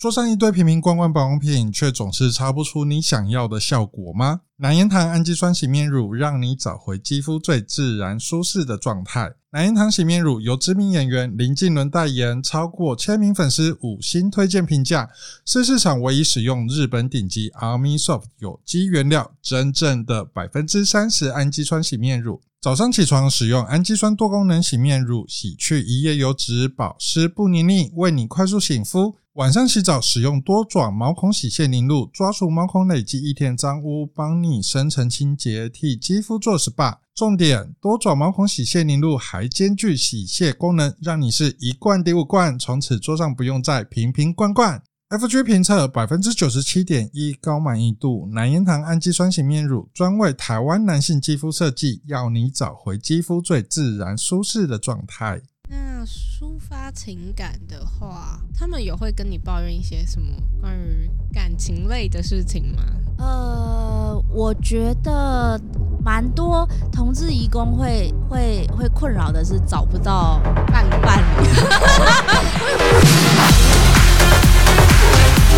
桌上一堆瓶瓶罐罐保养品，却总是擦不出你想要的效果吗？蓝妍堂氨基酸洗面乳，让你找回肌肤最自然舒适的状态。蓝妍堂洗面乳由知名演员林靖伦代言，超过千名粉丝五星推荐评价，是市场唯一使用日本顶级 Army Soft 有机原料，真正的百分之三十氨基酸洗面乳。早上起床使用氨基酸多功能洗面乳，洗去一夜油脂，保湿不黏腻，为你快速醒肤。晚上洗澡使用多爪毛孔洗卸凝露，抓除毛孔累积一天脏污，帮你深层清洁，替肌肤做 SPA。重点，多爪毛孔洗卸凝露还兼具洗卸功能，让你是一罐抵五罐，从此桌上不用再瓶瓶罐罐。FG 评测百分之九十七点一高满意度，南烟堂氨基酸洗面乳专为台湾男性肌肤设计，要你找回肌肤最自然舒适的状态。那抒发情感的话，他们有会跟你抱怨一些什么关于感情类的事情吗？呃，我觉得蛮多同志移工会会会困扰的是找不到伴伴侣。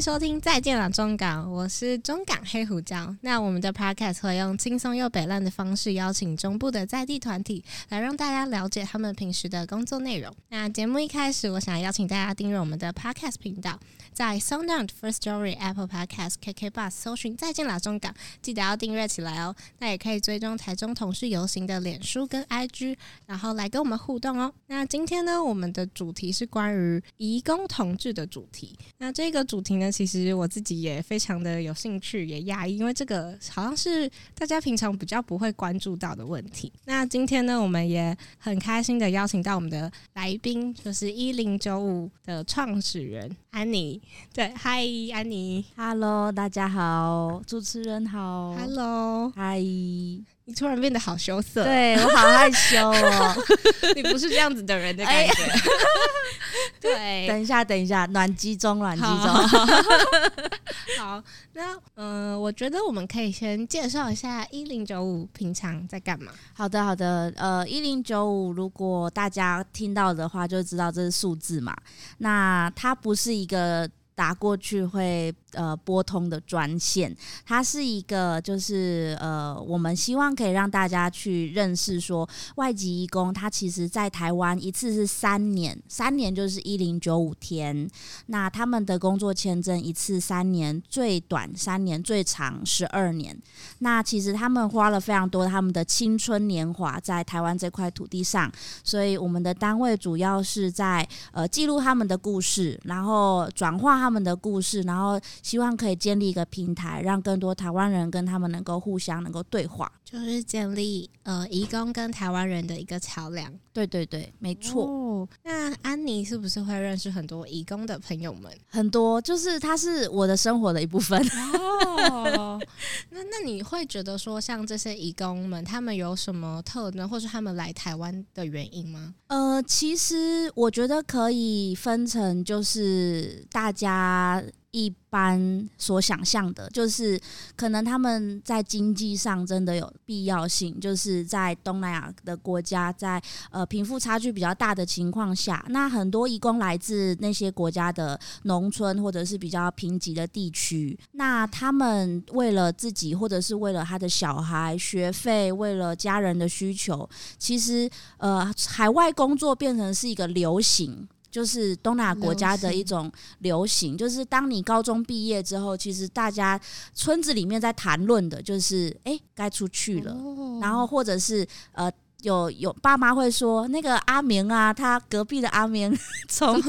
收听再见了中港，我是中港黑胡椒。那我们的 podcast 会用轻松又北烂的方式邀请中部的在地团体，来让大家了解他们平时的工作内容。那节目一开始，我想邀请大家订阅我们的 podcast 频道，在 SoundOn Firstory、Apple Podcast、KK Bus 搜寻再见了中港，记得要订阅起来哦。那也可以追踪台中同志游行的脸书跟 IG，然后来跟我们互动哦。那今天呢，我们的主题是关于移工同志的主题。那这个主题呢，其实我自己也非常的有兴趣，也讶异，因为这个好像是大家平常比较不会关注到的问题。那今天呢，我们也很开心的邀请到我们的来宾，就是一零九五的创始人安妮。对，嗨，安妮，Hello，大家好，主持人好，Hello，嗨。你突然变得好羞涩，对，我好害羞哦。你不是这样子的人的感觉。哎、对，等一下，等一下，暖机中，暖机中。好，那嗯、呃，我觉得我们可以先介绍一下一零九五平常在干嘛。好的，好的。呃，一零九五，如果大家听到的话，就知道这是数字嘛。那它不是一个打过去会。呃，拨通的专线，它是一个，就是呃，我们希望可以让大家去认识说，外籍义工他其实在台湾一次是三年，三年就是一零九五天。那他们的工作签证一次三年，最短三年，最长十二年。那其实他们花了非常多他们的青春年华在台湾这块土地上，所以我们的单位主要是在呃记录他们的故事，然后转化他们的故事，然后。希望可以建立一个平台，让更多台湾人跟他们能够互相能够对话，就是建立呃移工跟台湾人的一个桥梁。对对对，没错。哦，那安妮是不是会认识很多移工的朋友们？很多，就是他是我的生活的一部分。哦，那那你会觉得说，像这些移工们，他们有什么特征，或是他们来台湾的原因吗？呃，其实我觉得可以分成，就是大家。一般所想象的，就是可能他们在经济上真的有必要性，就是在东南亚的国家，在呃贫富差距比较大的情况下，那很多移工来自那些国家的农村或者是比较贫瘠的地区，那他们为了自己或者是为了他的小孩学费，为了家人的需求，其实呃海外工作变成是一个流行。就是东南亚国家的一种流行，就是当你高中毕业之后，其实大家村子里面在谈论的就是，哎，该出去了，然后或者是呃。有有爸妈会说，那个阿明啊，他隔壁的阿明 从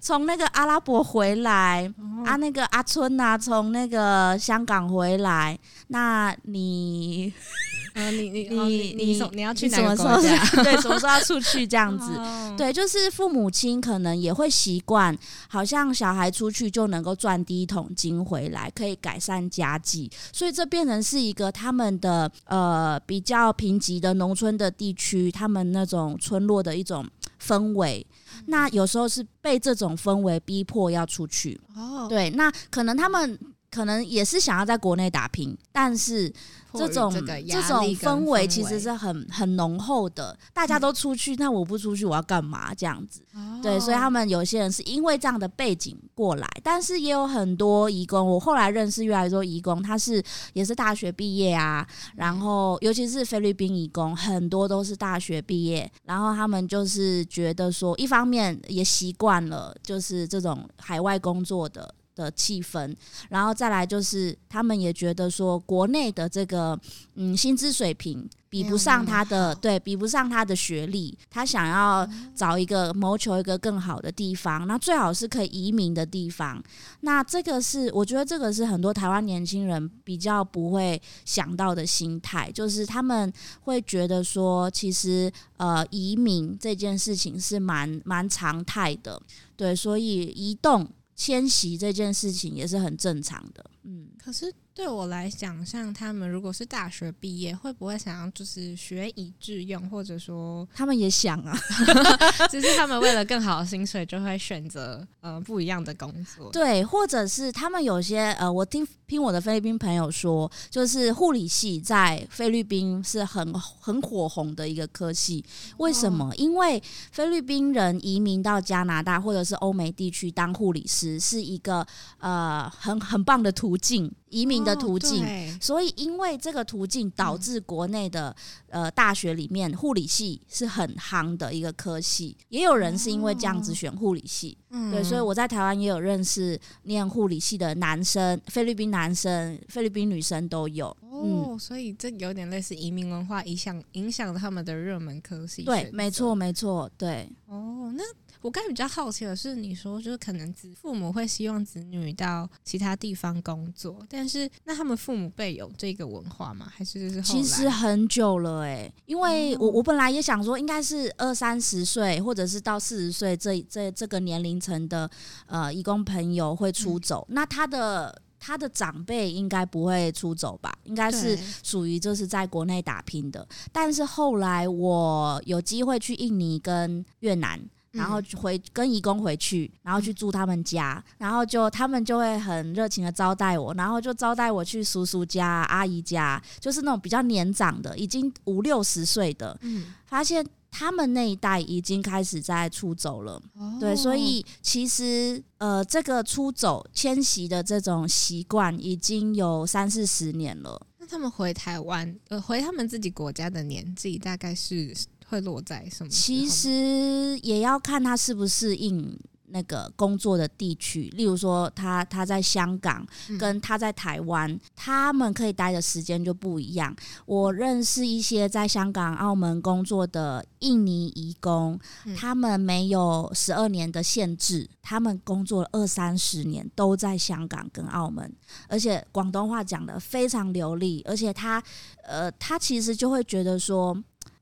从那个阿拉伯回来，哦、啊，那个阿春啊，从那个香港回来，那你，啊、你 你你你你要去哪个国家？对，什么时候要出去这样子？哦、对，就是父母亲可能也会习惯，好像小孩出去就能够赚第一桶金回来，可以改善家计，所以这变成是一个他们的呃比较贫瘠的农村的。地区他们那种村落的一种氛围，那有时候是被这种氛围逼迫要出去。哦，对，那可能他们可能也是想要在国内打拼，但是这种这，这种氛围其实是很很浓厚的。大家都出去，嗯、那我不出去，我要干嘛？这样子，哦、对，所以他们有些人是因为这样的背景过来，但是也有很多移工。我后来认识越来越多移工，他是也是大学毕业啊，然后尤其是菲律宾移工，很多都是大学毕业，然后他们就是觉得说，一方面也习惯了，就是这种海外工作的。的气氛，然后再来就是，他们也觉得说，国内的这个嗯薪资水平比不上他的，对，比不上他的学历，他想要找一个谋求一个更好的地方，那最好是可以移民的地方。那这个是我觉得这个是很多台湾年轻人比较不会想到的心态，就是他们会觉得说，其实呃移民这件事情是蛮蛮常态的，对，所以移动。迁徙这件事情也是很正常的，嗯，可是。对我来讲，像他们如果是大学毕业，会不会想要就是学以致用，或者说他们也想啊，只是他们为了更好的薪水，就会选择呃不一样的工作。对，或者是他们有些呃，我听听我的菲律宾朋友说，就是护理系在菲律宾是很很火红的一个科系。为什么？哦、因为菲律宾人移民到加拿大或者是欧美地区当护理师，是一个呃很很棒的途径。移民的途径，哦、所以因为这个途径导致国内的、嗯、呃大学里面护理系是很夯的一个科系，也有人是因为这样子选护理系，哦、对，所以我在台湾也有认识念护理系的男生，菲律宾男生、菲律宾女生都有。哦，嗯、所以这有点类似移民文化影响影响他们的热门科系。对，没错，没错，对。哦，那。我刚才比较好奇的是，你说就是可能子父母会希望子女到其他地方工作，但是那他们父母辈有这个文化吗？还是就是其实很久了哎、欸，因为我我本来也想说，应该是二三十岁或者是到四十岁这这这个年龄层的呃义工朋友会出走，嗯、那他的他的长辈应该不会出走吧？应该是属于就是在国内打拼的。但是后来我有机会去印尼跟越南。然后回跟义工回去，然后去住他们家，然后就他们就会很热情的招待我，然后就招待我去叔叔家、阿姨家，就是那种比较年长的，已经五六十岁的，嗯，发现他们那一代已经开始在出走了，哦、对，所以其实呃，这个出走迁徙的这种习惯已经有三四十年了。那他们回台湾，呃，回他们自己国家的年纪大概是？会落在什么？其实也要看他适不适应那个工作的地区。例如说，他他在香港，跟他在台湾，嗯、他们可以待的时间就不一样。我认识一些在香港、澳门工作的印尼移工，嗯、他们没有十二年的限制，他们工作了二三十年都在香港跟澳门，而且广东话讲的非常流利。而且他呃，他其实就会觉得说。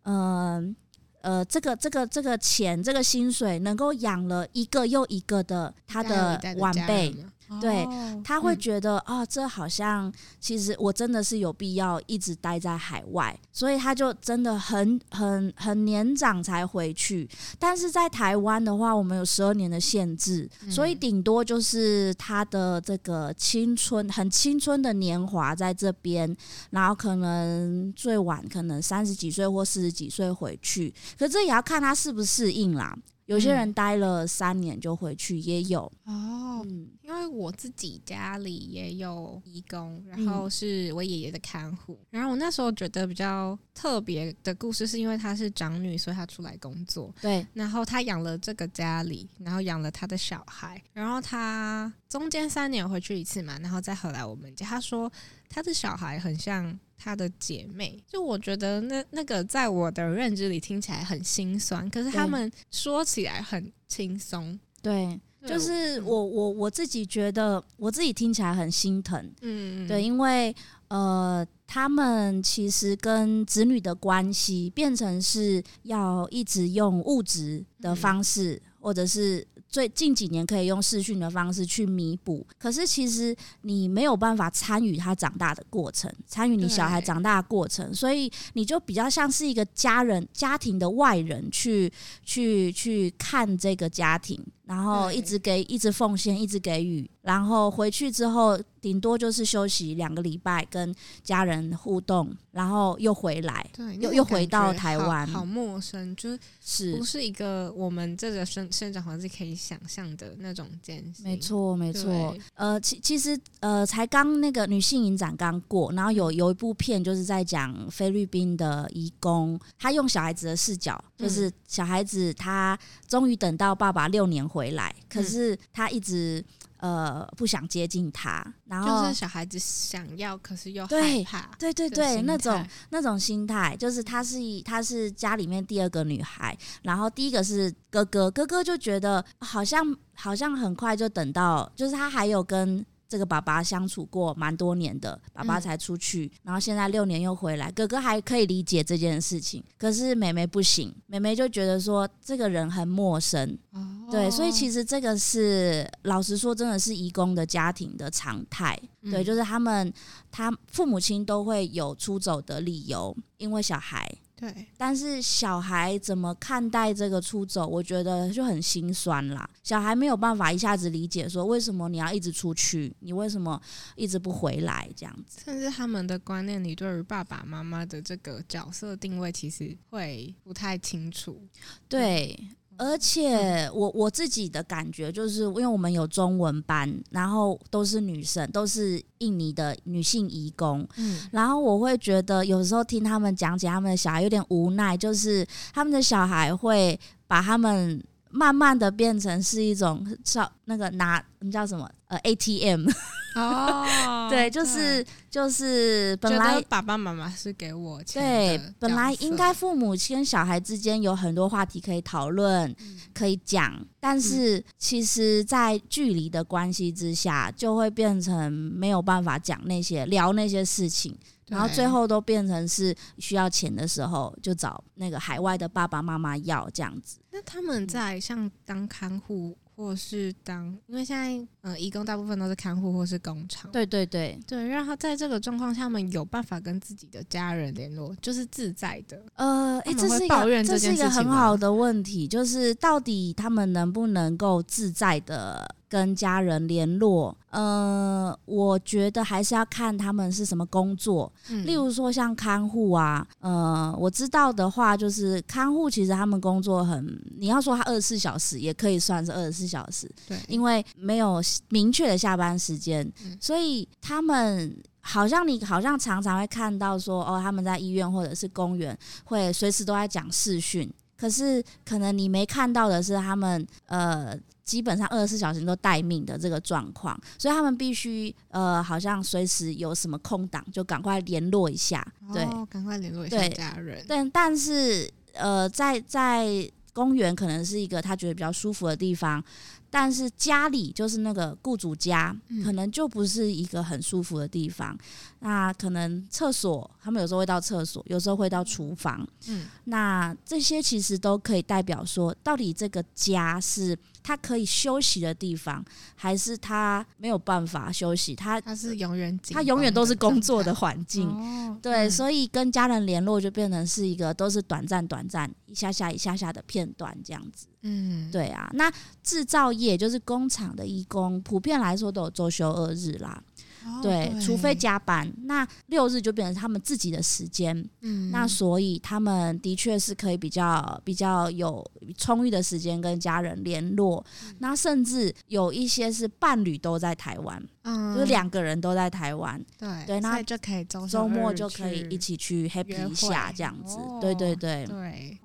嗯呃，这个这个这个钱，这个薪水能够养了一个又一个的他的晚辈。对，哦、他会觉得啊、嗯哦，这好像其实我真的是有必要一直待在海外，所以他就真的很很很年长才回去。但是在台湾的话，我们有十二年的限制，嗯、所以顶多就是他的这个青春很青春的年华在这边，然后可能最晚可能三十几岁或四十几岁回去。可这也要看他适不适应啦。有些人待了三年就回去，也有哦。嗯、因为我自己家里也有义工，然后是我爷爷的看护。嗯、然后我那时候觉得比较特别的故事，是因为她是长女，所以她出来工作。对，然后她养了这个家里，然后养了她的小孩，然后她中间三年回去一次嘛，然后再回来我们家。她说她的小孩很像。她的姐妹，就我觉得那那个在我的认知里听起来很心酸，可是他们说起来很轻松。对，就是我我我自己觉得，我自己听起来很心疼。嗯，对，因为呃，他们其实跟子女的关系变成是要一直用物质的方式，嗯、或者是。最近几年可以用视讯的方式去弥补，可是其实你没有办法参与他长大的过程，参与你小孩长大的过程，所以你就比较像是一个家人、家庭的外人去去去看这个家庭。然后一直给，一直奉献，一直给予，然后回去之后。顶多就是休息两个礼拜，跟家人互动，然后又回来，对，又又回到台湾，好陌生，就是不是一个我们这个生生长环境可以想象的那种艰辛。没错，没错。呃，其其实呃，才刚那个女性影展刚过，然后有有一部片就是在讲菲律宾的移工，他用小孩子的视角，就是小孩子他终于等到爸爸六年回来，可是他一直。呃，不想接近他，然后就是小孩子想要，可是又害怕，对对对对，那种那种心态，就是他是他是家里面第二个女孩，然后第一个是哥哥，哥哥就觉得好像好像很快就等到，就是他还有跟。这个爸爸相处过蛮多年的，爸爸才出去，嗯、然后现在六年又回来，哥哥还可以理解这件事情，可是妹妹不行，妹妹就觉得说这个人很陌生，哦、对，所以其实这个是老实说，真的是移工的家庭的常态，嗯、对，就是他们他父母亲都会有出走的理由，因为小孩。对，但是小孩怎么看待这个出走，我觉得就很心酸啦。小孩没有办法一下子理解说，为什么你要一直出去，你为什么一直不回来这样子。甚至他们的观念里，对于爸爸妈妈的这个角色定位，其实会不太清楚。对。而且我我自己的感觉就是，因为我们有中文班，然后都是女生，都是印尼的女性移工，嗯，然后我会觉得有时候听他们讲解他们的小孩有点无奈，就是他们的小孩会把他们慢慢的变成是一种叫那个拿你叫什么？呃 ATM。哦，对，就是就是本来爸爸妈妈是给我钱，对，本来应该父母亲跟小孩之间有很多话题可以讨论，嗯、可以讲，但是其实，在距离的关系之下，就会变成没有办法讲那些聊那些事情，然后最后都变成是需要钱的时候就找那个海外的爸爸妈妈要这样子。那他们在像当看护。或是当，因为现在呃，义工大部分都是看护或是工厂。对对对对，然后在这个状况下，他们有办法跟自己的家人联络，就是自在的。呃，哎，这是一个这是一个很好的问题，就是到底他们能不能够自在的跟家人联络，呃，我觉得还是要看他们是什么工作。嗯、例如说像看护啊，呃，我知道的话，就是看护其实他们工作很，你要说他二十四小时也可以算是二十四小时，对，因为没有明确的下班时间，嗯、所以他们好像你好像常常会看到说，哦，他们在医院或者是公园会随时都在讲视讯，可是可能你没看到的是他们呃。基本上二十四小时都待命的这个状况，所以他们必须呃，好像随时有什么空档就赶快联络一下，对，哦、赶快联络一下家人。但但是呃，在在公园可能是一个他觉得比较舒服的地方。但是家里就是那个雇主家，可能就不是一个很舒服的地方。嗯、那可能厕所，他们有时候会到厕所，有时候会到厨房。嗯，那这些其实都可以代表说，到底这个家是他可以休息的地方，还是他没有办法休息？他他是永远他永远都是工作的环境。哦、对，嗯、所以跟家人联络就变成是一个都是短暂、短暂一下下、一下下的片段这样子。嗯，对啊，那制造业就是工厂的义工，普遍来说都有周休二日啦。哦、对，对除非加班，那六日就变成他们自己的时间。嗯，那所以他们的确是可以比较比较有充裕的时间跟家人联络。嗯、那甚至有一些是伴侣都在台湾，嗯，就是两个人都在台湾。对对，那就可以周末就可以一起去 happy 一下这样子。哦、对对对对。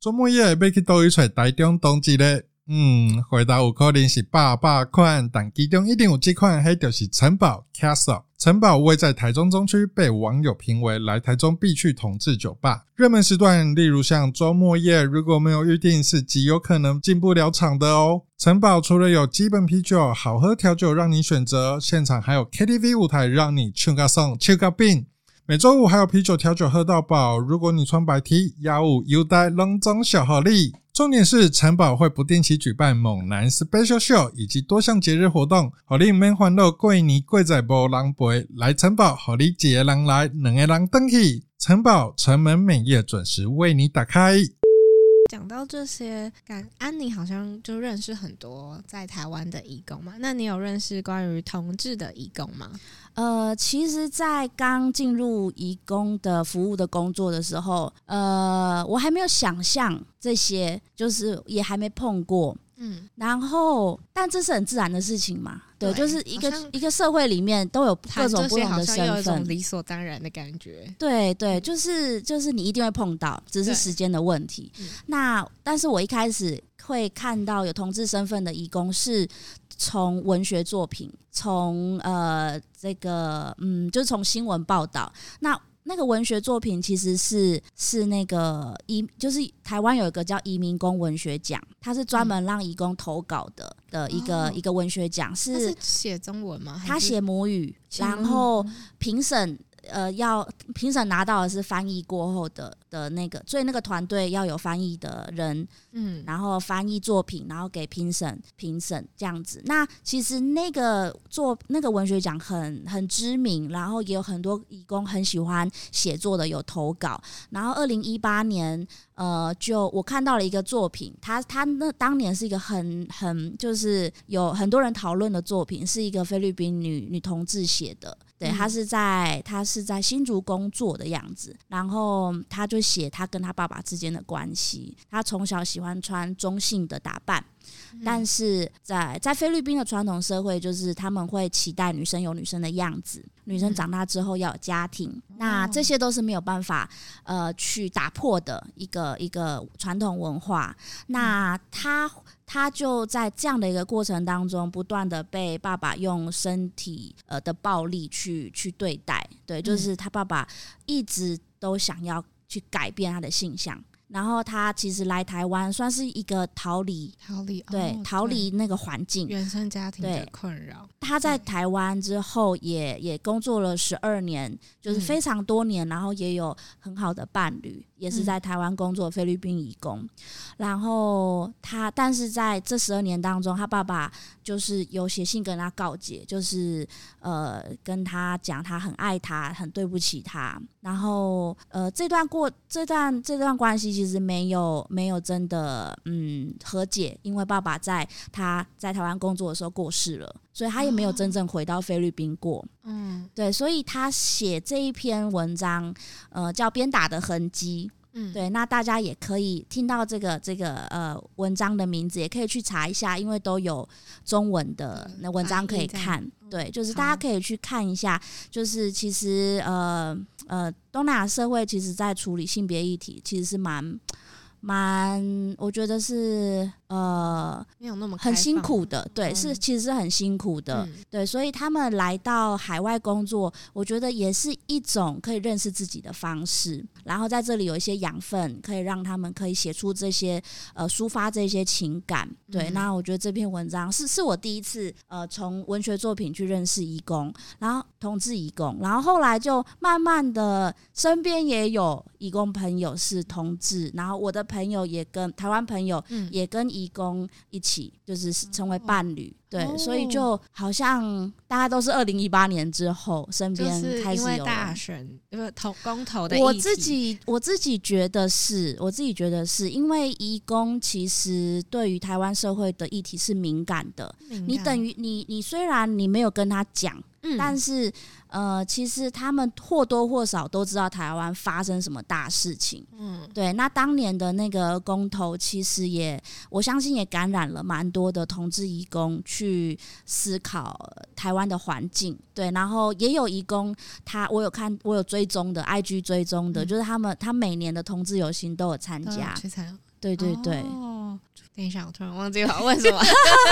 周末夜要去倒一出台中同志咧？嗯，回答有可能是百百款，但其中一定有几款，迄就是城堡 Castle。城堡位在台中中区，被网友评为来台中必去同志酒吧。热门时段，例如像周末夜，如果没有预定，是极有可能进不了场的哦。城堡除了有基本啤酒、好喝调酒让你选择，现场还有 KTV 舞台让你唱个爽、唱个冰。每周五还有啤酒调酒喝到饱，如果你穿白 T，压五优待隆中小好礼。重点是城堡会不定期举办猛男 Special Show 以及多项节日活动，好你免欢乐过年过在无人陪，来城堡好你几个人来，两个人登去。城堡城门每夜准时为你打开。讲到这些，感安妮好像就认识很多在台湾的义工嘛。那你有认识关于同志的义工吗？呃，其实，在刚进入义工的服务的工作的时候，呃，我还没有想象这些，就是也还没碰过。嗯，然后，但这是很自然的事情嘛？对，对就是一个一个社会里面都有各种不同的身份，理所当然的感觉。对对，就是就是你一定会碰到，只是时间的问题。嗯、那但是我一开始会看到有同志身份的义工，是从文学作品，从呃这个嗯，就是从新闻报道那。那个文学作品其实是是那个移，就是台湾有一个叫移民工文学奖，它是专门让移工投稿的的一个、哦、一个文学奖，是写中文吗？他写母语，然后评审。呃，要评审拿到的是翻译过后的的那个，所以那个团队要有翻译的人，嗯，然后翻译作品，然后给评审评审这样子。那其实那个做那个文学奖很很知名，然后也有很多义工很喜欢写作的有投稿。然后二零一八年，呃，就我看到了一个作品，他他那当年是一个很很就是有很多人讨论的作品，是一个菲律宾女女同志写的。对，他是在他是在新竹工作的样子，然后他就写他跟他爸爸之间的关系。他从小喜欢穿中性的打扮，但是在在菲律宾的传统社会，就是他们会期待女生有女生的样子，女生长大之后要有家庭，那这些都是没有办法呃去打破的一个一个传统文化。那他。他就在这样的一个过程当中，不断的被爸爸用身体呃的暴力去去对待，对，就是他爸爸一直都想要去改变他的性向。然后他其实来台湾算是一个逃离，逃离对，哦、逃离那个环境，原生家庭的困扰。他在台湾之后也也工作了十二年，就是非常多年，然后也有很好的伴侣，也是在台湾工作菲律宾移工。然后他，但是在这十二年当中，他爸爸就是有写信跟他告解，就是呃跟他讲他很爱他，很对不起他。然后呃这段过这段这段关系。其实没有没有真的嗯和解，因为爸爸在他在台湾工作的时候过世了，所以他也没有真正回到菲律宾过。嗯，对，所以他写这一篇文章，呃，叫《鞭打的痕迹》。嗯，对，那大家也可以听到这个这个呃文章的名字，也可以去查一下，因为都有中文的那文章可以看。对，就是大家可以去看一下，就是其实呃。呃，东南亚社会其实在处理性别议题，其实是蛮蛮，我觉得是呃，没有那么很辛苦的，对，是其实是很辛苦的，嗯、对，所以他们来到海外工作，我觉得也是一种可以认识自己的方式，然后在这里有一些养分，可以让他们可以写出这些呃抒发这些情感，对，嗯、那我觉得这篇文章是是我第一次呃从文学作品去认识义工，然后同志义工，然后后来就慢慢的身边也有义工朋友是同志，然后我的。朋友也跟台湾朋友也跟移工一起，就是成为伴侣，嗯、对，哦、所以就好像大家都是二零一八年之后，身边开始有大选，因为投公投的。我自己我自己觉得是，我自己觉得是因为移工其实对于台湾社会的议题是敏感的。你等于你你虽然你没有跟他讲。嗯，但是，呃，其实他们或多或少都知道台湾发生什么大事情。嗯，对。那当年的那个公投，其实也我相信也感染了蛮多的同志义工去思考台湾的环境。对，然后也有义工，他我有看，我有追踪的，IG 追踪的，嗯、就是他们他每年的同志游行都有参加。对对对。哦等一下，我突然忘记了问什么。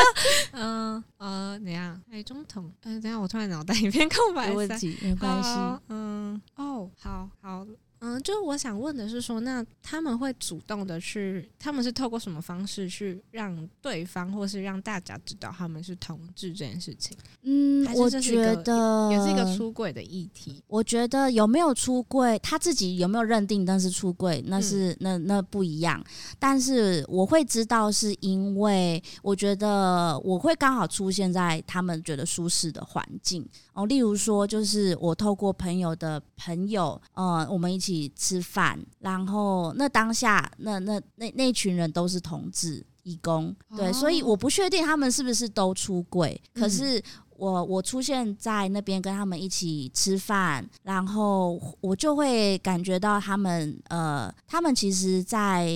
嗯呃，怎样？哎，中统。嗯，等下，我突然脑袋一片空白。没问题，没关系。嗯，哦，好好。嗯，就是我想问的是说，那他们会主动的去，他们是透过什么方式去让对方，或是让大家知道他们是同志这件事情？嗯，我觉得也是一个出柜的议题。我觉得有没有出柜，他自己有没有认定那是出柜，那是、嗯、那那不一样。但是我会知道，是因为我觉得我会刚好出现在他们觉得舒适的环境哦。例如说，就是我透过朋友的朋友，呃，我们一起。起吃饭，然后那当下那那那那群人都是同志义工，对，哦、所以我不确定他们是不是都出柜，可是。我我出现在那边跟他们一起吃饭，然后我就会感觉到他们呃，他们其实在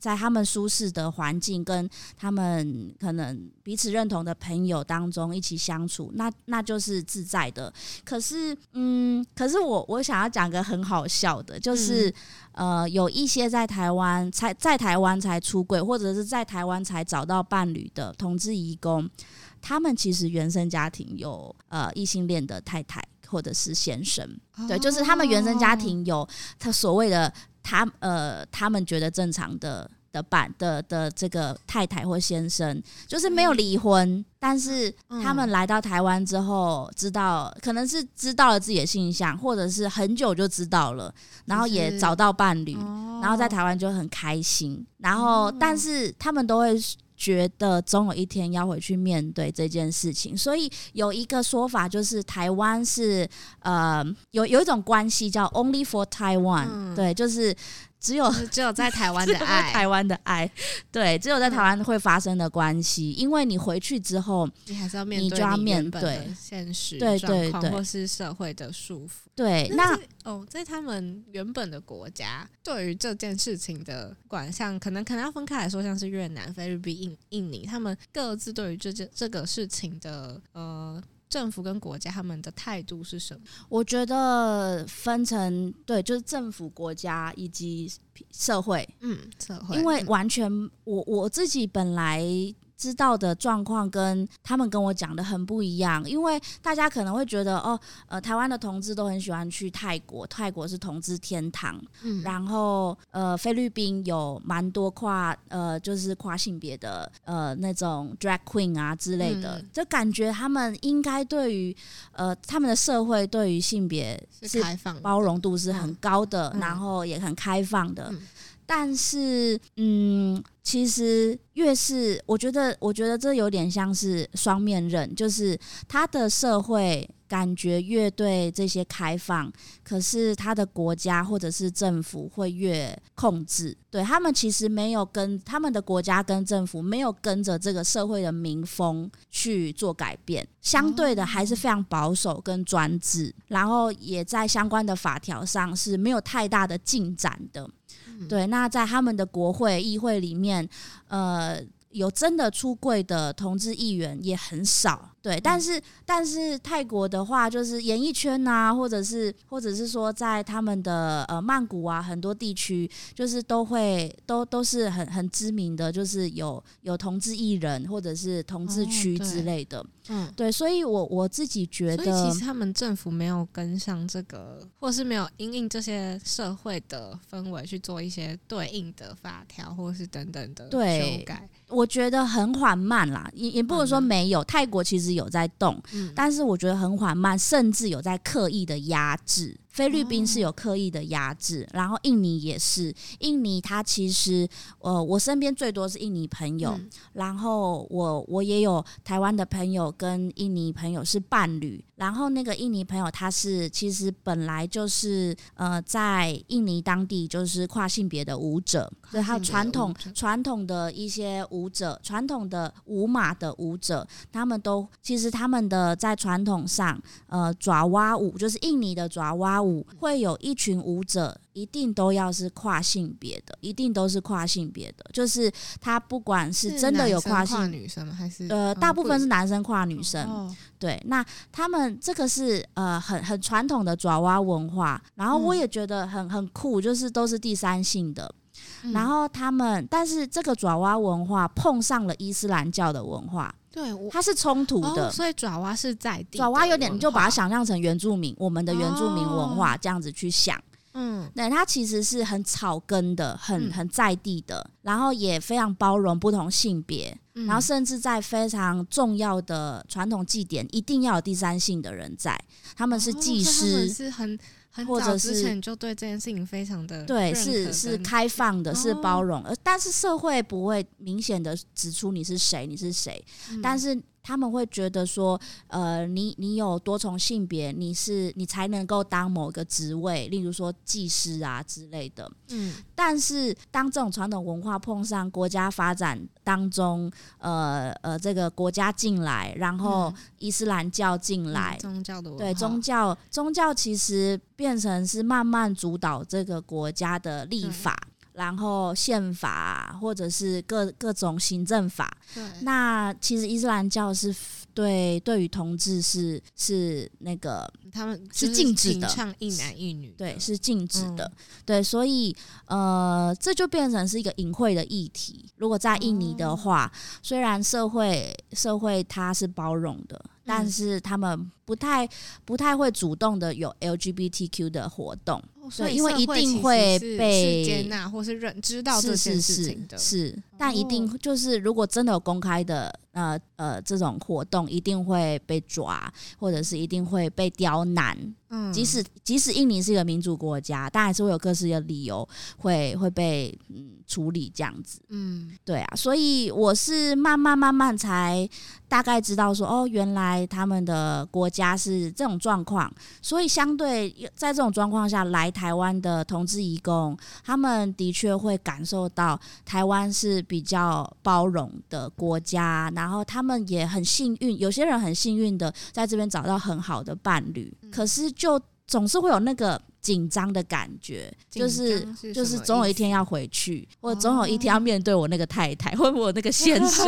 在他们舒适的环境跟他们可能彼此认同的朋友当中一起相处，那那就是自在的。可是嗯，可是我我想要讲个很好笑的，就是、嗯、呃，有一些在台湾才在台湾才出轨，或者是在台湾才找到伴侣的同志移工。他们其实原生家庭有呃异性恋的太太或者是先生，哦、对，就是他们原生家庭有他所谓的他呃他们觉得正常的的伴的的这个太太或先生，就是没有离婚，嗯、但是他们来到台湾之后，知道可能是知道了自己的性向，或者是很久就知道了，然后也找到伴侣，哦、然后在台湾就很开心，然后但是他们都会。觉得总有一天要回去面对这件事情，所以有一个说法就是台湾是呃有有一种关系叫 Only for Taiwan，嗯，对，就是。只有 只有在台湾的 爱，台湾的爱，对，只有在台湾会发生的关系。因为你回去之后，你还是要面对，你就要面对现实状况，或是社会的束缚。对，那哦，在他们原本的国家，对于这件事情的管像，可能可能要分开来说，像是越南、菲律宾、印印尼，他们各自对于这件这个事情的呃。政府跟国家他们的态度是什么？我觉得分成对，就是政府、国家以及社会。嗯，社会，因为完全我我自己本来。知道的状况跟他们跟我讲的很不一样，因为大家可能会觉得哦，呃，台湾的同志都很喜欢去泰国，泰国是同志天堂，嗯，然后呃，菲律宾有蛮多跨呃，就是跨性别的呃那种 drag queen 啊之类的，嗯，就感觉他们应该对于呃他们的社会对于性别是开放，包容度是很高的，嗯，然后也很开放的。嗯但是，嗯，其实越是我觉得，我觉得这有点像是双面刃，就是他的社会感觉越对这些开放，可是他的国家或者是政府会越控制。对，他们其实没有跟他们的国家跟政府没有跟着这个社会的民风去做改变，相对的还是非常保守跟专制，然后也在相关的法条上是没有太大的进展的。对，那在他们的国会、议会里面，呃，有真的出柜的同志议员也很少。对，但是但是泰国的话，就是演艺圈呐、啊，或者是或者是说在他们的呃曼谷啊，很多地区就是都会都都是很很知名的，就是有有同志艺人或者是同志区之类的。哦、嗯，对，所以我我自己觉得，其实他们政府没有跟上这个，或是没有因应这些社会的氛围去做一些对应的法条，或是等等的修改。我觉得很缓慢啦，也也不能说没有。泰国其实有在动，嗯、但是我觉得很缓慢，甚至有在刻意的压制。菲律宾是有刻意的压制，哦、然后印尼也是。印尼它其实，呃，我身边最多是印尼朋友，嗯、然后我我也有台湾的朋友跟印尼朋友是伴侣。然后那个印尼朋友他是其实本来就是呃在印尼当地就是跨性别的舞者，所以他传统传统的一些舞者，传统的舞马的舞者，他们都其实他们的在传统上，呃，爪哇舞就是印尼的爪哇舞。会有一群舞者，一定都要是跨性别的，一定都是跨性别的。就是他不管是真的有跨性跨女生还是呃，大部分是男生跨女生。哦、对，那他们这个是呃很很传统的爪哇文化，然后我也觉得很很酷，就是都是第三性的。嗯、然后他们，但是这个爪哇文化碰上了伊斯兰教的文化。对，它是冲突的，哦，所以爪哇是在地。爪哇有点，你就把它想象成原住民，我们的原住民文化这样子去想。嗯，对，它其实是很草根的，很很在地的，然后也非常包容不同性别，然后甚至在非常重要的传统祭典，一定要有第三性的人在，他们是祭司，是很。或者是之前就对这件事情非常的对，是是开放的，是包容，而但是社会不会明显的指出你是谁，你是谁，但是他们会觉得说，呃，你你有多重性别，你是你才能够当某个职位，例如说技师啊之类的。嗯，但是当这种传统文化碰上国家发展当中，呃呃，这个国家进来，然后伊斯兰教进来，嗯、宗教的，对宗教宗教其实变成是慢慢主导这个国家的立法。然后宪法或者是各各种行政法，对，那其实伊斯兰教是对对于同志是是那个他们是禁止的，唱一男一女，对，是禁止的，嗯、对，所以呃，这就变成是一个隐晦的议题。如果在印尼的话，哦、虽然社会社会它是包容的，嗯、但是他们不太不太会主动的有 LGBTQ 的活动。所以，因为一定会被接纳，或是认知道这件事情的，是，是，是，但一定就是，如果真的有公开的，呃呃，这种活动，一定会被抓，或者是一定会被刁难。嗯，即使即使印尼是一个民主国家，但还是会有各式的理由会会被嗯处理这样子。嗯，对啊，所以我是慢慢慢慢才大概知道说，哦，原来他们的国家是这种状况，所以相对在这种状况下来台湾的同志义工，他们的确会感受到台湾是比较包容的国家，然后他们也很幸运，有些人很幸运的在这边找到很好的伴侣，可是。就总是会有那个紧张的感觉，就是就是总有一天要回去，或者总有一天要面对我那个太太，或者我那个先生。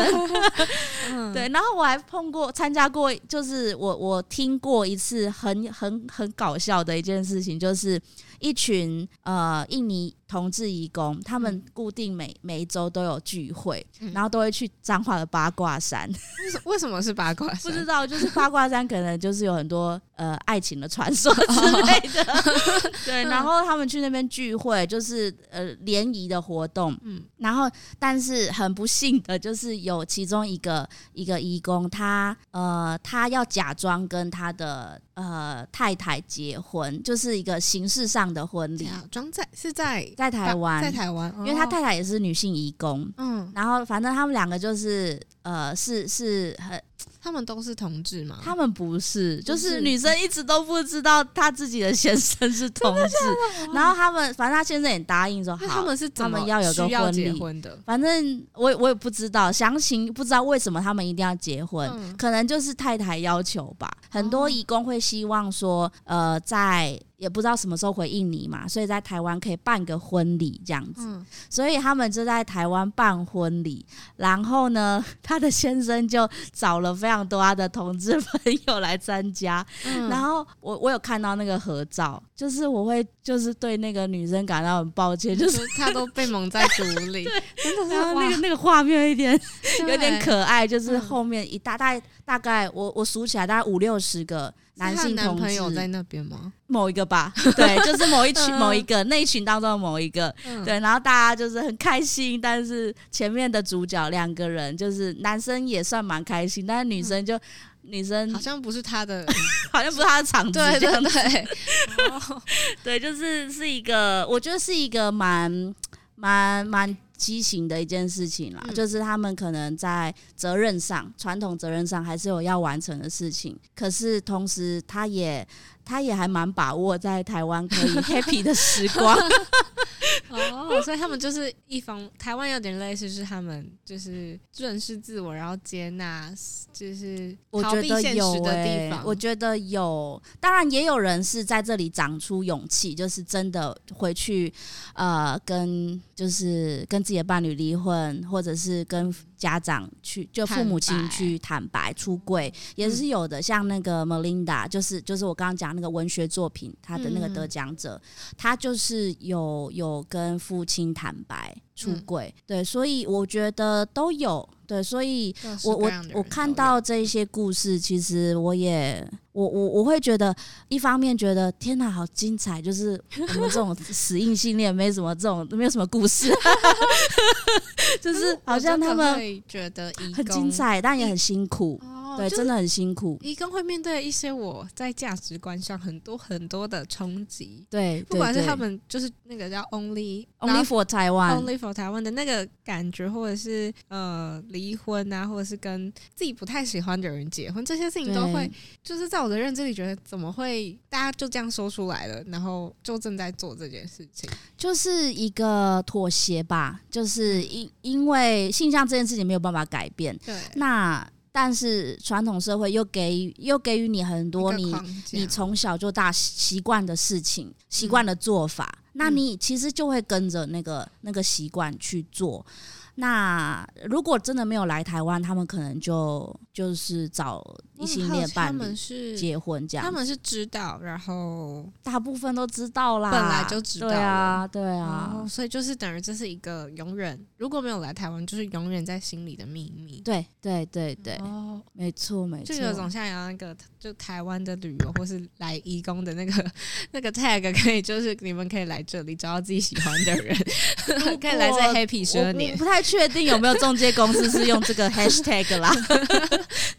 对，然后我还碰过参加过，就是我我听过一次很很很搞笑的一件事情，就是。一群呃印尼同志移工，他们固定每每一周都有聚会，嗯、然后都会去彰化的八卦山。为什么是八卦山？不知道，就是八卦山可能就是有很多呃爱情的传说之类的。哦、对，然后他们去那边聚会，就是呃联谊的活动。嗯，然后但是很不幸的就是有其中一个一个移工，他呃他要假装跟他的呃太太结婚，就是一个形式上。的婚礼装在是在在台湾，在台湾，因为他太太也是女性义工，嗯，然后反正他们两个就是呃，是是很。他们都是同志吗？他们不是，就是女生一直都不知道她自己的先生是同志，然后他们反正他先生也答应说好，他们是他们要有个婚礼。的，反正我我也不知道详情，不知道为什么他们一定要结婚，嗯、可能就是太太要求吧。很多义工会希望说，呃，在也不知道什么时候回印尼嘛，所以在台湾可以办个婚礼这样子，嗯、所以他们就在台湾办婚礼，然后呢，他的先生就找了非常多他的同志朋友来参加，嗯、然后我我有看到那个合照，就是我会就是对那个女生感到很抱歉，就是 她都被蒙在鼓里，对，真的是那个那个画面有一点有点可爱，就是后面一大大大概我我数起来大概五六十个男性朋友在那边吗？某一个吧，对，就是某一群某一个那一群当中的某一个，对，然后大家就是很开心，但是前面的主角两个人就是男生也算蛮开心，但是女生就女生好像不是他的，好像不是他的场子，对对对，对，就是是一个，我觉得是一个蛮蛮蛮。畸形的一件事情啦，嗯、就是他们可能在责任上，传统责任上还是有要完成的事情，可是同时他也。他也还蛮把握在台湾可以 happy 的时光 哦，所以他们就是一方台湾有点类似，是他们就是认识自我，然后接纳，就是逃避现实的地方。我觉得有，当然也有人是在这里长出勇气，就是真的回去呃跟就是跟自己的伴侣离婚，或者是跟。家长去就父母亲去坦白出柜也是有的，像那个 Melinda，就是就是我刚刚讲那个文学作品，他的那个得奖者，他就是有有跟父亲坦白出柜，对，所以我觉得都有，对，所以我我我看到这些故事，其实我也我我我会觉得，一方面觉得天哪，好精彩，就是我们这种 死硬性恋没什么这种没有什么故事，就是好像他们。觉得很精彩，但也很辛苦。哦，对，真的很辛苦。移工会面对一些我在价值观上很多很多的冲击，对，不管是他们就是那个叫 only only for Taiwan，only for Taiwan 的那个感觉，或者是呃离婚啊，或者是跟自己不太喜欢的人结婚，这些事情都会就是在我的认知里觉得怎么会大家就这样说出来了，然后就正在做这件事情，就是一个妥协吧，就是因因为性向这件事情没有办法改变，对，那。但是传统社会又给予又给予你很多你你从小就大习惯的事情，习惯的做法，嗯、那你其实就会跟着那个那个习惯去做。那如果真的没有来台湾，他们可能就就是找异性恋伴侣结婚这样。他们是知道，然后大部分都知道啦，本来就知道，对啊，对啊，哦，所以就是等于这是一个永远如果没有来台湾，就是永远在心里的秘密。对对对对，哦，没错没错，就有种像有那个就台湾的旅游或是来义工的那个 那个 tag，可以就是你们可以来这里找到自己喜欢的人，可以来这 happy 十二年，不太。确定有没有中介公司是用这个 hashtag 啦？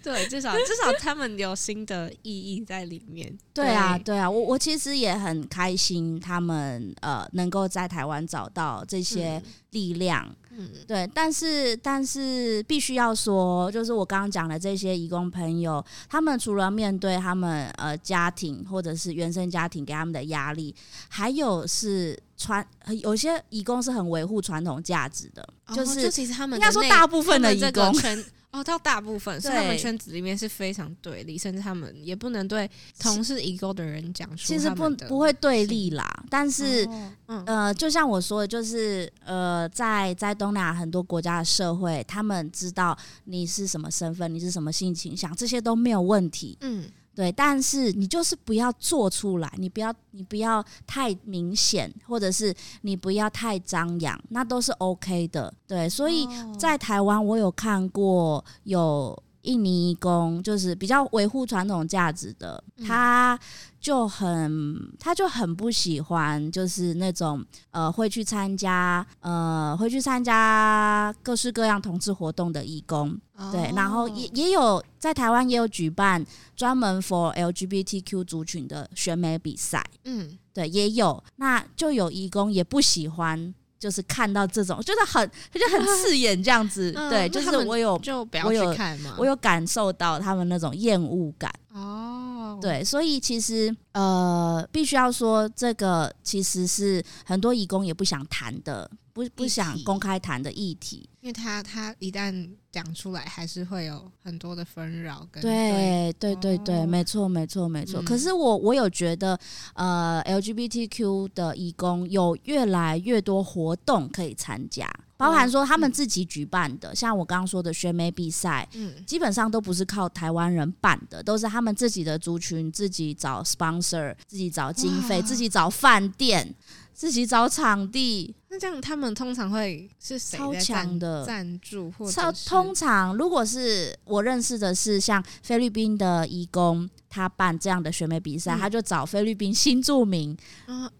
对，至少至少他们有新的意义在里面。对啊，对啊，我我其实也很开心，他们呃能够在台湾找到这些力量。嗯，对，但是但是必须要说，就是我刚刚讲的这些义工朋友，他们除了面对他们呃家庭或者是原生家庭给他们的压力，还有是。传有些义工是很维护传统价值的，哦、就是就其实他们应该说大部分的义工圈哦，到大部分，所以他们圈子里面是非常对立，甚至他们也不能对同是一个的人讲出。其实不不会对立啦，但是、哦嗯、呃，就像我说的，就是呃，在在东南亚很多国家的社会，他们知道你是什么身份，你是什么性倾向，这些都没有问题。嗯。对，但是你就是不要做出来，你不要你不要太明显，或者是你不要太张扬，那都是 OK 的。对，所以在台湾，我有看过有印尼义工，就是比较维护传统价值的，他。就很，他就很不喜欢，就是那种呃会去参加呃会去参加各式各样同志活动的义工，哦、对，然后也也有在台湾也有举办专门 for LGBTQ 族群的选美比赛，嗯，对，也有，那就有义工也不喜欢。就是看到这种，就是很，就很刺眼这样子，嗯、对，就是我有，就不要去看嘛，我有，我有感受到他们那种厌恶感。哦，对，所以其实呃，必须要说，这个其实是很多义工也不想谈的。不不想公开谈的议题，因为他他一旦讲出来，还是会有很多的纷扰。跟对对对对，没错没错没错。可是我我有觉得，呃，LGBTQ 的义工有越来越多活动可以参加，包含说他们自己举办的，像我刚刚说的选美比赛，嗯，基本上都不是靠台湾人办的，都是他们自己的族群自己找 sponsor，自己找经费，自己找饭店。自己找场地，那这样他们通常会是谁超强的赞助，或通常如果是我认识的是像菲律宾的义工，他办这样的选美比赛，嗯、他就找菲律宾新住民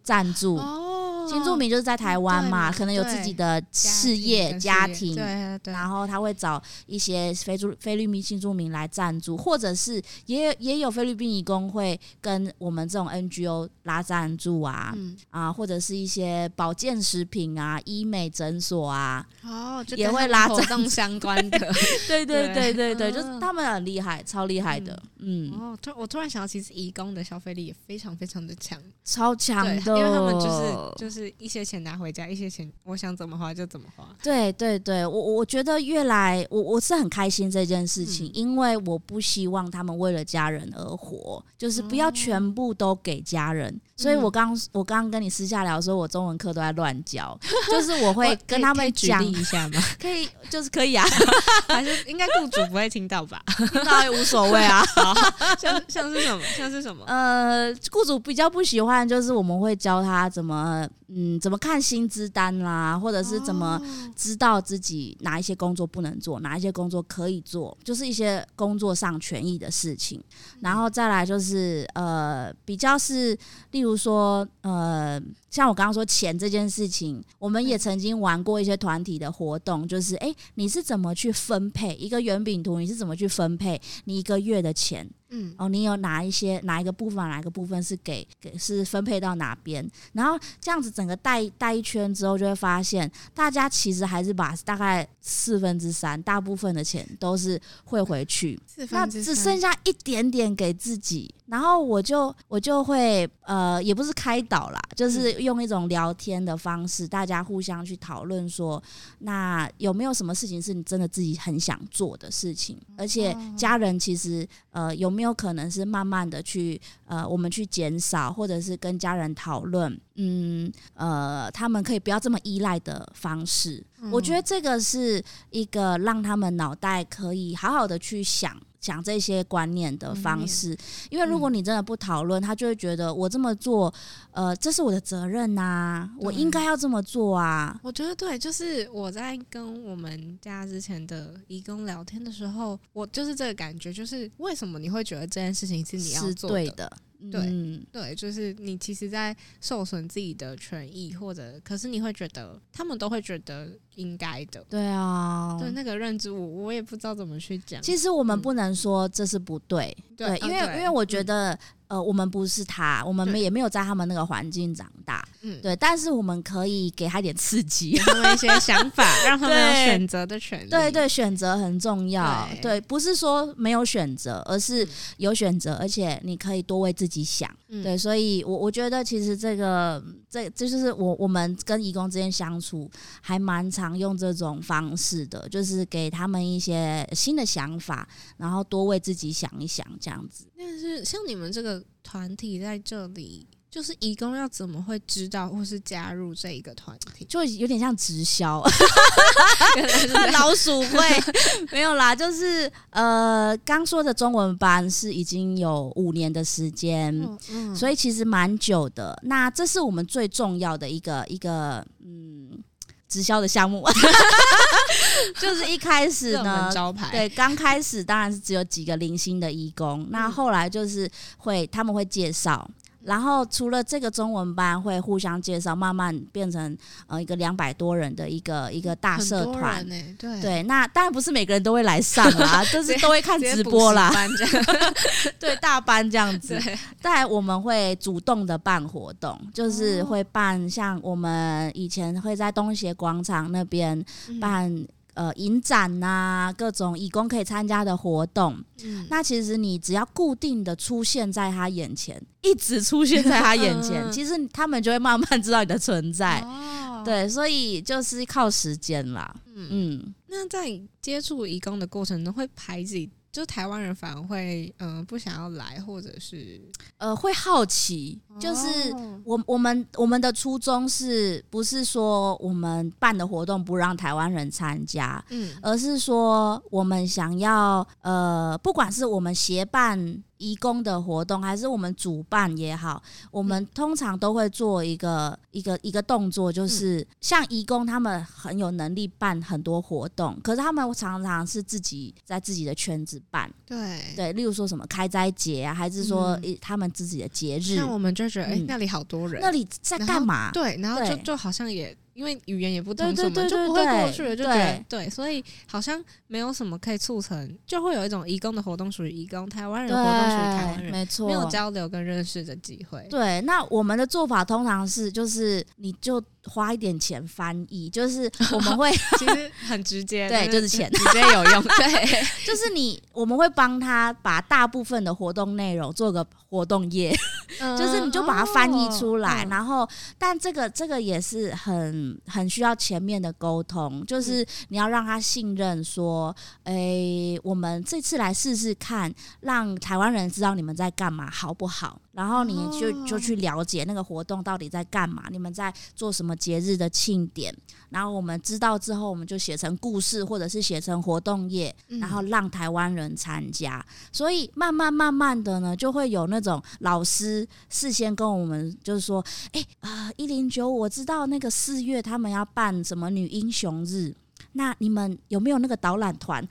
赞助。新住民就是在台湾嘛，可能有自己的事业、家庭，然后他会找一些非住菲律宾新住民来赞助，或者是也也有菲律宾义工会跟我们这种 NGO 拉赞助啊，啊，或者是一些保健食品啊、医美诊所啊，哦，也会拉活动相关的，对对对对对，就是他们很厉害，超厉害的，嗯。哦，突我突然想到，其实义工的消费力也非常非常的强，超强的，因为他们就是就是。是一些钱拿回家，一些钱我想怎么花就怎么花。对对对，我我觉得越来我我是很开心这件事情，嗯、因为我不希望他们为了家人而活，就是不要全部都给家人。哦、所以我刚我刚刚跟你私下聊说，我中文课都在乱教，就是我会跟他们讲一下吗？可以，就是可以啊，还是应该雇主不会听到吧？听到也无所谓啊。像像是什么？像是什么？呃，雇主比较不喜欢，就是我们会教他怎么。嗯，怎么看薪资单啦，或者是怎么知道自己哪一些工作不能做，哪一些工作可以做，就是一些工作上权益的事情。然后再来就是呃，比较是，例如说呃。像我刚刚说钱这件事情，我们也曾经玩过一些团体的活动，就是哎，你是怎么去分配一个圆饼图？你是怎么去分配你一个月的钱？嗯，哦，你有哪一些哪一个部分哪一个部分是给给是分配到哪边？然后这样子整个带带一圈之后，就会发现大家其实还是把大概四分之三大部分的钱都是汇回去，那只剩下一点点给自己。然后我就我就会呃，也不是开导啦，就是用一种聊天的方式，大家互相去讨论说，那有没有什么事情是你真的自己很想做的事情？而且家人其实呃有没有可能是慢慢的去呃我们去减少，或者是跟家人讨论，嗯呃他们可以不要这么依赖的方式。我觉得这个是一个让他们脑袋可以好好的去想。讲这些观念的方式，因为如果你真的不讨论，他就会觉得我这么做，呃，这是我的责任呐，我应该要这么做啊。我觉得对，就是我在跟我们家之前的义工聊天的时候，我就是这个感觉，就是为什么你会觉得这件事情是你要做的？对、嗯、对，就是你其实，在受损自己的权益，或者可是你会觉得他们都会觉得应该的。对啊，对那个认知我，我我也不知道怎么去讲。其实我们不能说这是不对，嗯、对，因为、哦、因为我觉得。嗯呃，我们不是他，我们也没有在他们那个环境长大，嗯，对。但是我们可以给他一点刺激，给他们一些想法，让他们有选择的权利。对对，选择很重要。对，对，不是说没有选择，而是有选择，而且你可以多为自己想。嗯、对，所以我我觉得其实这个这这就是我我们跟义工之间相处还蛮常用这种方式的，就是给他们一些新的想法，然后多为自己想一想，这样子。但是像你们这个团体在这里，就是义工要怎么会知道或是加入这一个团体？就有点像直销，老鼠会没有啦。就是呃，刚说的中文班是已经有五年的时间，嗯嗯，所以其实蛮久的。那这是我们最重要的一个一个嗯。直销的项目，就是一开始呢，招牌对，刚开始当然是只有几个零星的义工，那后来就是会他们会介绍。然后除了这个中文班会互相介绍，慢慢变成呃一个两百多人的一个一个大社团，欸、对对。那当然不是每个人都会来上啦，就是都会看直播啦，对大班这样子。当然我们会主动的办活动，就是会办像我们以前会在东协广场那边办。嗯呃，影展呐、啊，各种义工可以参加的活动，嗯，那其实你只要固定的出现在他眼前，一直出现在他眼前，嗯、其实他们就会慢慢知道你的存在。哦，对，所以就是靠时间啦。嗯，嗯，那在接触义工的过程中，会排挤。就台湾人反而会嗯、呃、不想要来，或者是呃会好奇，就是我我们我们的初衷是不是说我们办的活动不让台湾人参加，嗯，而是说我们想要呃不管是我们协办。移工的活动还是我们主办也好，我们通常都会做一个一个一个动作，就是像移工他们很有能力办很多活动，可是他们常常是自己在自己的圈子办，对。对，例如说什么开斋节啊，还是说他们自己的节日，那我们就觉得哎、欸，那里好多人，那里在干嘛？对，然后就就好像也。因为语言也不通，什么就不会过去了，就觉得对，所以好像没有什么可以促成，就会有一种移工的活动属于移工，台湾人的活动属于台湾人，没错，没有交流跟认识的机会。对，那我们的做法通常是，就是你就。花一点钱翻译，就是 我们会其实很直接，对，就是钱。直接有用，对，就是你我们会帮他把大部分的活动内容做个活动页，嗯、就是你就把它翻译出来，哦、然后但这个这个也是很很需要前面的沟通，就是你要让他信任说，哎、欸，我们这次来试试看，让台湾人知道你们在干嘛，好不好？然后你就就去了解那个活动到底在干嘛，你们在做什么节日的庆典。然后我们知道之后，我们就写成故事，或者是写成活动页，然后让台湾人参加。所以慢慢慢慢的呢，就会有那种老师事先跟我们就是说，哎啊，一零九，我知道那个四月他们要办什么女英雄日。那你们有没有那个导览团？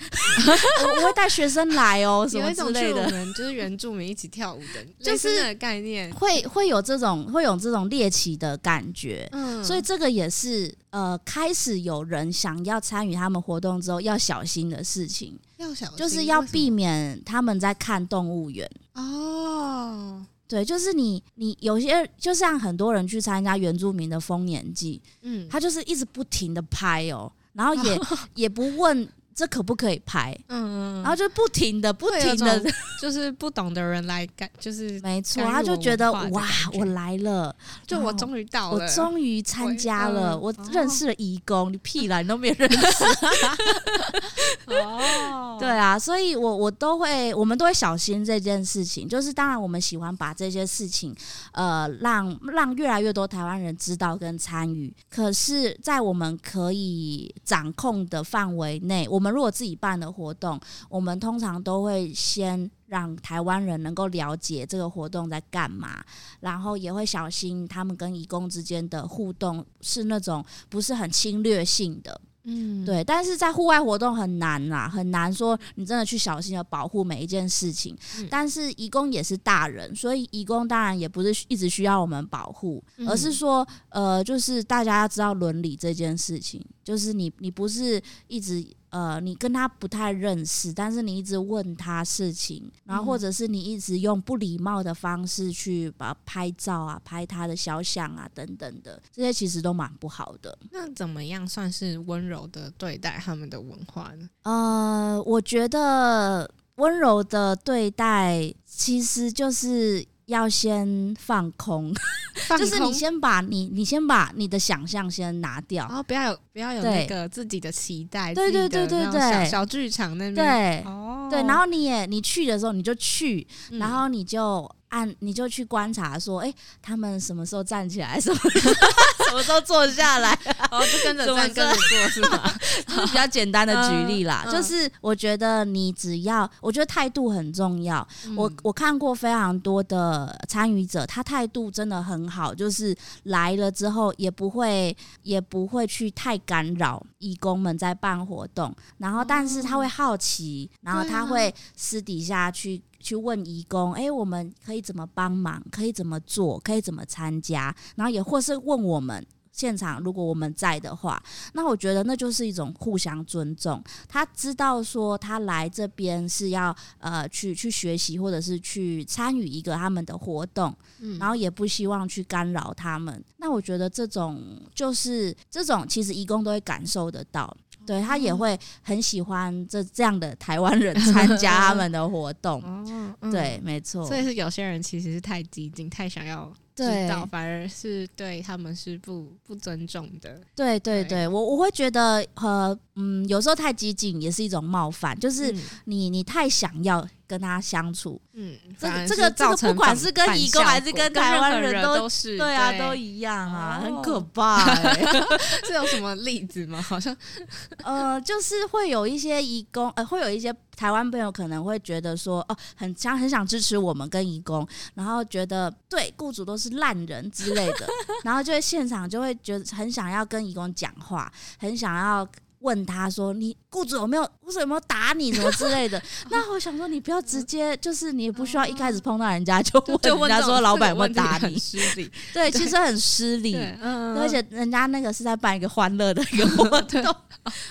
我我会带学生来哦，什么之类的。我们就是原住民一起跳舞的，就是概念，会会有这种会有这种猎奇的感觉。嗯，所以这个也是呃，开始有人想要参与他们活动之后要小心的事情。要小心，就是要避免他们在看动物园哦。对，就是你你有些就像很多人去参加原住民的丰年祭，嗯，他就是一直不停的拍哦。然后也 也不问这可不可以拍，嗯，然后就不停的不停的，就是不懂的人来干，就是没错，他就觉得哇，我来了，就我终于到了，我终于参加了，我认识了义工，你屁啦，你都没认识，哦，对啊，所以我我都会，我们都会小心这件事情，就是当然我们喜欢把这些事情，呃，让让越来越多台湾人知道跟参与，可是，在我们可以掌控的范围内，我们。如果自己办的活动，我们通常都会先让台湾人能够了解这个活动在干嘛，然后也会小心他们跟义工之间的互动是那种不是很侵略性的。嗯，对，但是在户外活动很难啦，很难说你真的去小心的保护每一件事情。嗯，但是义工也是大人，所以义工当然也不是一直需要我们保护，而是说，呃，就是大家要知道伦理这件事情，就是你你不是一直。呃，你跟他不太认识，但是你一直问他事情，然后或者是你一直用不礼貌的方式去把拍照啊、拍他的肖像啊等等的，这些其实都蛮不好的。那怎么样算是温柔的对待他们的文化呢？呃，我觉得温柔的对待其实就是。要先放空，放空？就是你先把你，你先把你的想象先拿掉，然后不要有不要有那个自己的期待，对对对对对，小小剧场那边，对，哦，对，然后你也你去的时候你就去，嗯、然后你就。按你就去观察说，哎、欸，他们什么时候站起来，什么 什么时候坐下来，然后就跟着站，跟着坐是吧？就是比较简单的举例啦。嗯、就是我觉得你只要，我觉得态度很重要。嗯、我我看过非常多的参与者，他态度真的很好，就是来了之后也不会也不会去太干扰义工们在办活动，然后但是他会好奇，然后他会私底下去。去问义工，哎、欸，我们可以怎么帮忙？可以怎么做？可以怎么参加？然后也或是问我们现场，如果我们在的话，那我觉得那就是一种互相尊重。他知道说他来这边是要呃去去学习，或者是去参与一个他们的活动，嗯、然后也不希望去干扰他们。那我觉得这种就是这种，其实义工都会感受得到。对，他也会很喜欢这这样的台湾人参加他们的活动。哦嗯、对，没错。所以是有些人其实是太激进，太想要知道，反而是对他们是不不尊重的。对对对，对我我会觉得呃嗯，有时候太激进也是一种冒犯，就是你你太想要。跟他相处，嗯，这个这个这个不管是跟移工还是跟台湾人都，都是对啊，对都一样啊，哦、很可怕、欸。这有什么例子吗？好像，呃，就是会有一些移工，呃，会有一些台湾朋友可能会觉得说，哦，很想很想支持我们跟移工，然后觉得对雇主都是烂人之类的，然后就会现场就会觉得很想要跟移工讲话，很想要。问他说：“你雇主有没有，雇主有没有打你什么之类的？” 那我想说，你不要直接，就是你不需要一开始碰到人家就 问人家说老板有没有打你，失礼。对，其实很失礼。嗯，而且人家那个是在办一个欢乐的一个活动。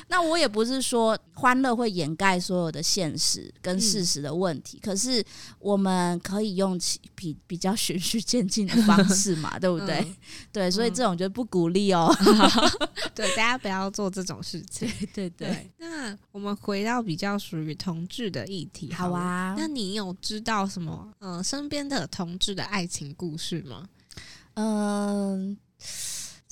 那我也不是说欢乐会掩盖所有的现实跟事实的问题，可是我们可以用比比较循序渐进的方 式嘛，对不对？对，所以这种就不鼓励哦。对，大家不要做这种事情。对对对，对，那我们回到比较属于同志的议题好，好啊。那你有知道什么呃身边的同志的爱情故事吗？嗯、呃，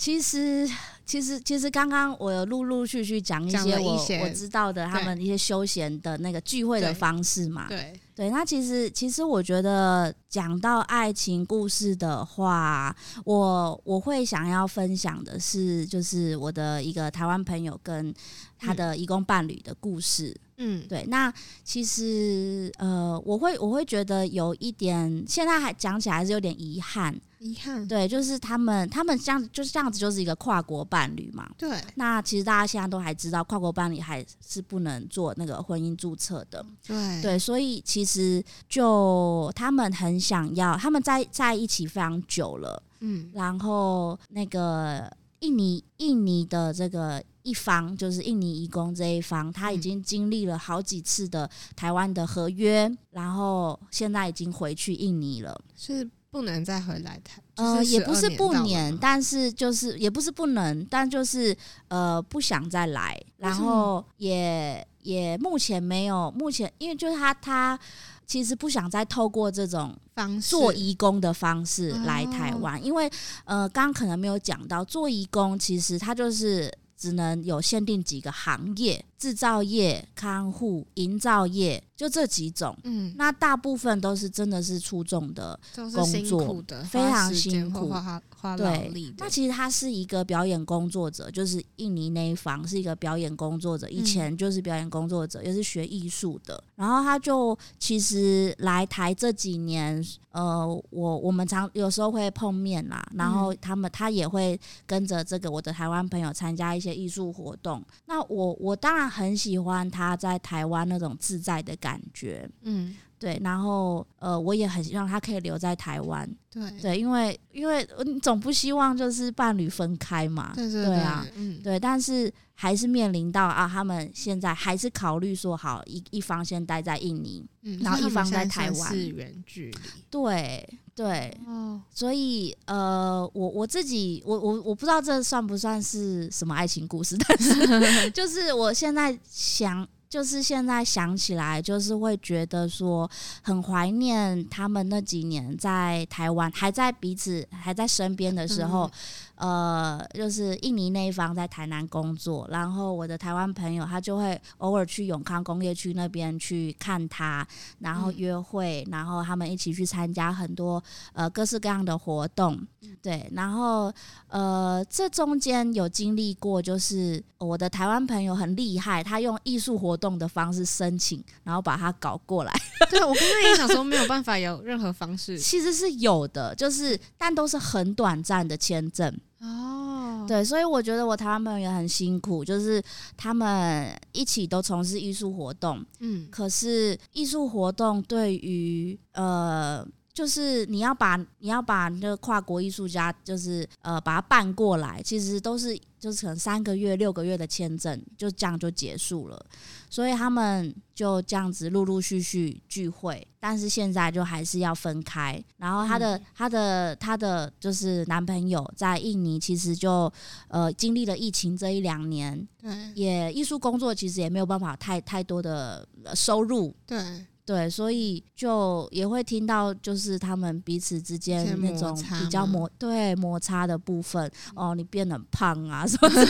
其实其实其实刚刚我有陆陆续续讲一些我我知道的他们一些休闲的那个聚会的方式嘛，对。对对，那其实其实我觉得讲到爱情故事的话，我我会想要分享的是，就是我的一个台湾朋友跟他的义工伴侣的故事。嗯，对。那其实呃，我会我会觉得有一点，现在还讲起来还是有点遗憾。遗憾，对，就是他们，他们这样就是这样子，就是一个跨国伴侣嘛。对。那其实大家现在都还知道，跨国伴侣还是不能做那个婚姻注册的。对。对，所以其实就他们很想要，他们在在一起非常久了。嗯。然后那个印尼印尼的这个一方，就是印尼移工这一方，他已经经历了好几次的台湾的合约，嗯，然后现在已经回去印尼了。是。不能再回来台，呃，也不是不能，但是就是也不是不能，但就是呃不想再来，然后也也目前没有，目前因为就是他他其实不想再透过这种方式做移工的方式来台湾，因为呃刚刚可能没有讲到做移工，其实他就是只能有限定几个行业。制造业、看护、营造业，就这几种。嗯，那大部分都是真的是出众的工作，非常辛苦，花花劳力。对，那其实他是一个表演工作者，就是印尼那一方是一个表演工作者，以前就是表演工作者，也是学艺术的。然后他就其实来台这几年，呃，我我们常有时候会碰面啦，然后他们他也会跟着这个我的台湾朋友参加一些艺术活动。那我我当然。很喜欢他在台湾那种自在的感觉，嗯，对，然后呃，我也很希望他可以留在台湾，对。对，因为因为你总不希望就是伴侣分开嘛，对对对，对啊，嗯，对，但是还是面临到啊，他们现在还是考虑说好一一方先待在印尼，嗯，然后一方在台湾，是远距离，对。对，哦，所以呃，我我自己，我我我不知道这算不算是什么爱情故事，但是 就是我现在想，就是现在想起来，就是会觉得说很怀念他们那几年在台湾，还在彼此还在身边的时候。呃，就是印尼那一方在台南工作，然后我的台湾朋友他就会偶尔去永康工业区那边去看他，然后约会，然后他们一起去参加很多呃各式各样的活动，对，然后呃这中间有经历过，就是我的台湾朋友很厉害，他用艺术活动的方式申请，然后把他搞过来。对，我刚刚也想说没有办法有任何方式，其实是有的，就是但都是很短暂的签证。哦，对，所以我觉得我台湾朋友也很辛苦，就是他们一起都从事艺术活动，嗯，可是艺术活动对于呃，就是你要把你要把那个跨国艺术家，就是呃把他办过来，其实都是。就是可能三个月、六个月的签证就这样就结束了，所以他们就这样子陆陆续续聚会，但是现在就还是要分开。然后她的、他的、她的就是男朋友在印尼，其实就呃经历了疫情这一两年，对，也艺术工作其实也没有办法太太多的收入，对。对，所以就也会听到，就是他们彼此之间那种比较摩对摩擦的部分。哦，你变得胖啊，什 么什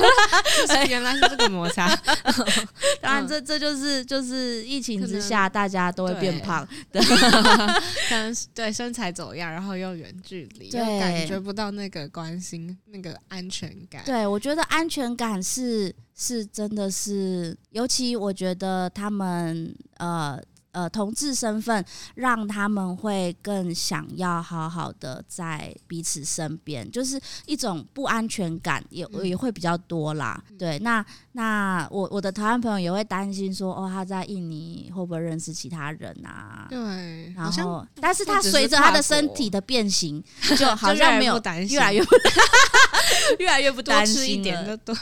么？原来是这个摩擦。当然，这这就是就是疫情之下，大家都会变胖。对，可能对身材走样，然后又远距离，又感觉不到那个关心，那个安全感。对，我觉得安全感是是真的是，尤其我觉得他们呃。呃，同志身份让他们会更想要好好的在彼此身边，就是一种不安全感也也会比较多啦。嗯、对，那那我我的台湾朋友也会担心说，哦，他在印尼会不会认识其他人啊？对，然后，但是他随着他的身体的变形，就 好像没有越来越不 越来越不担心一点就 对。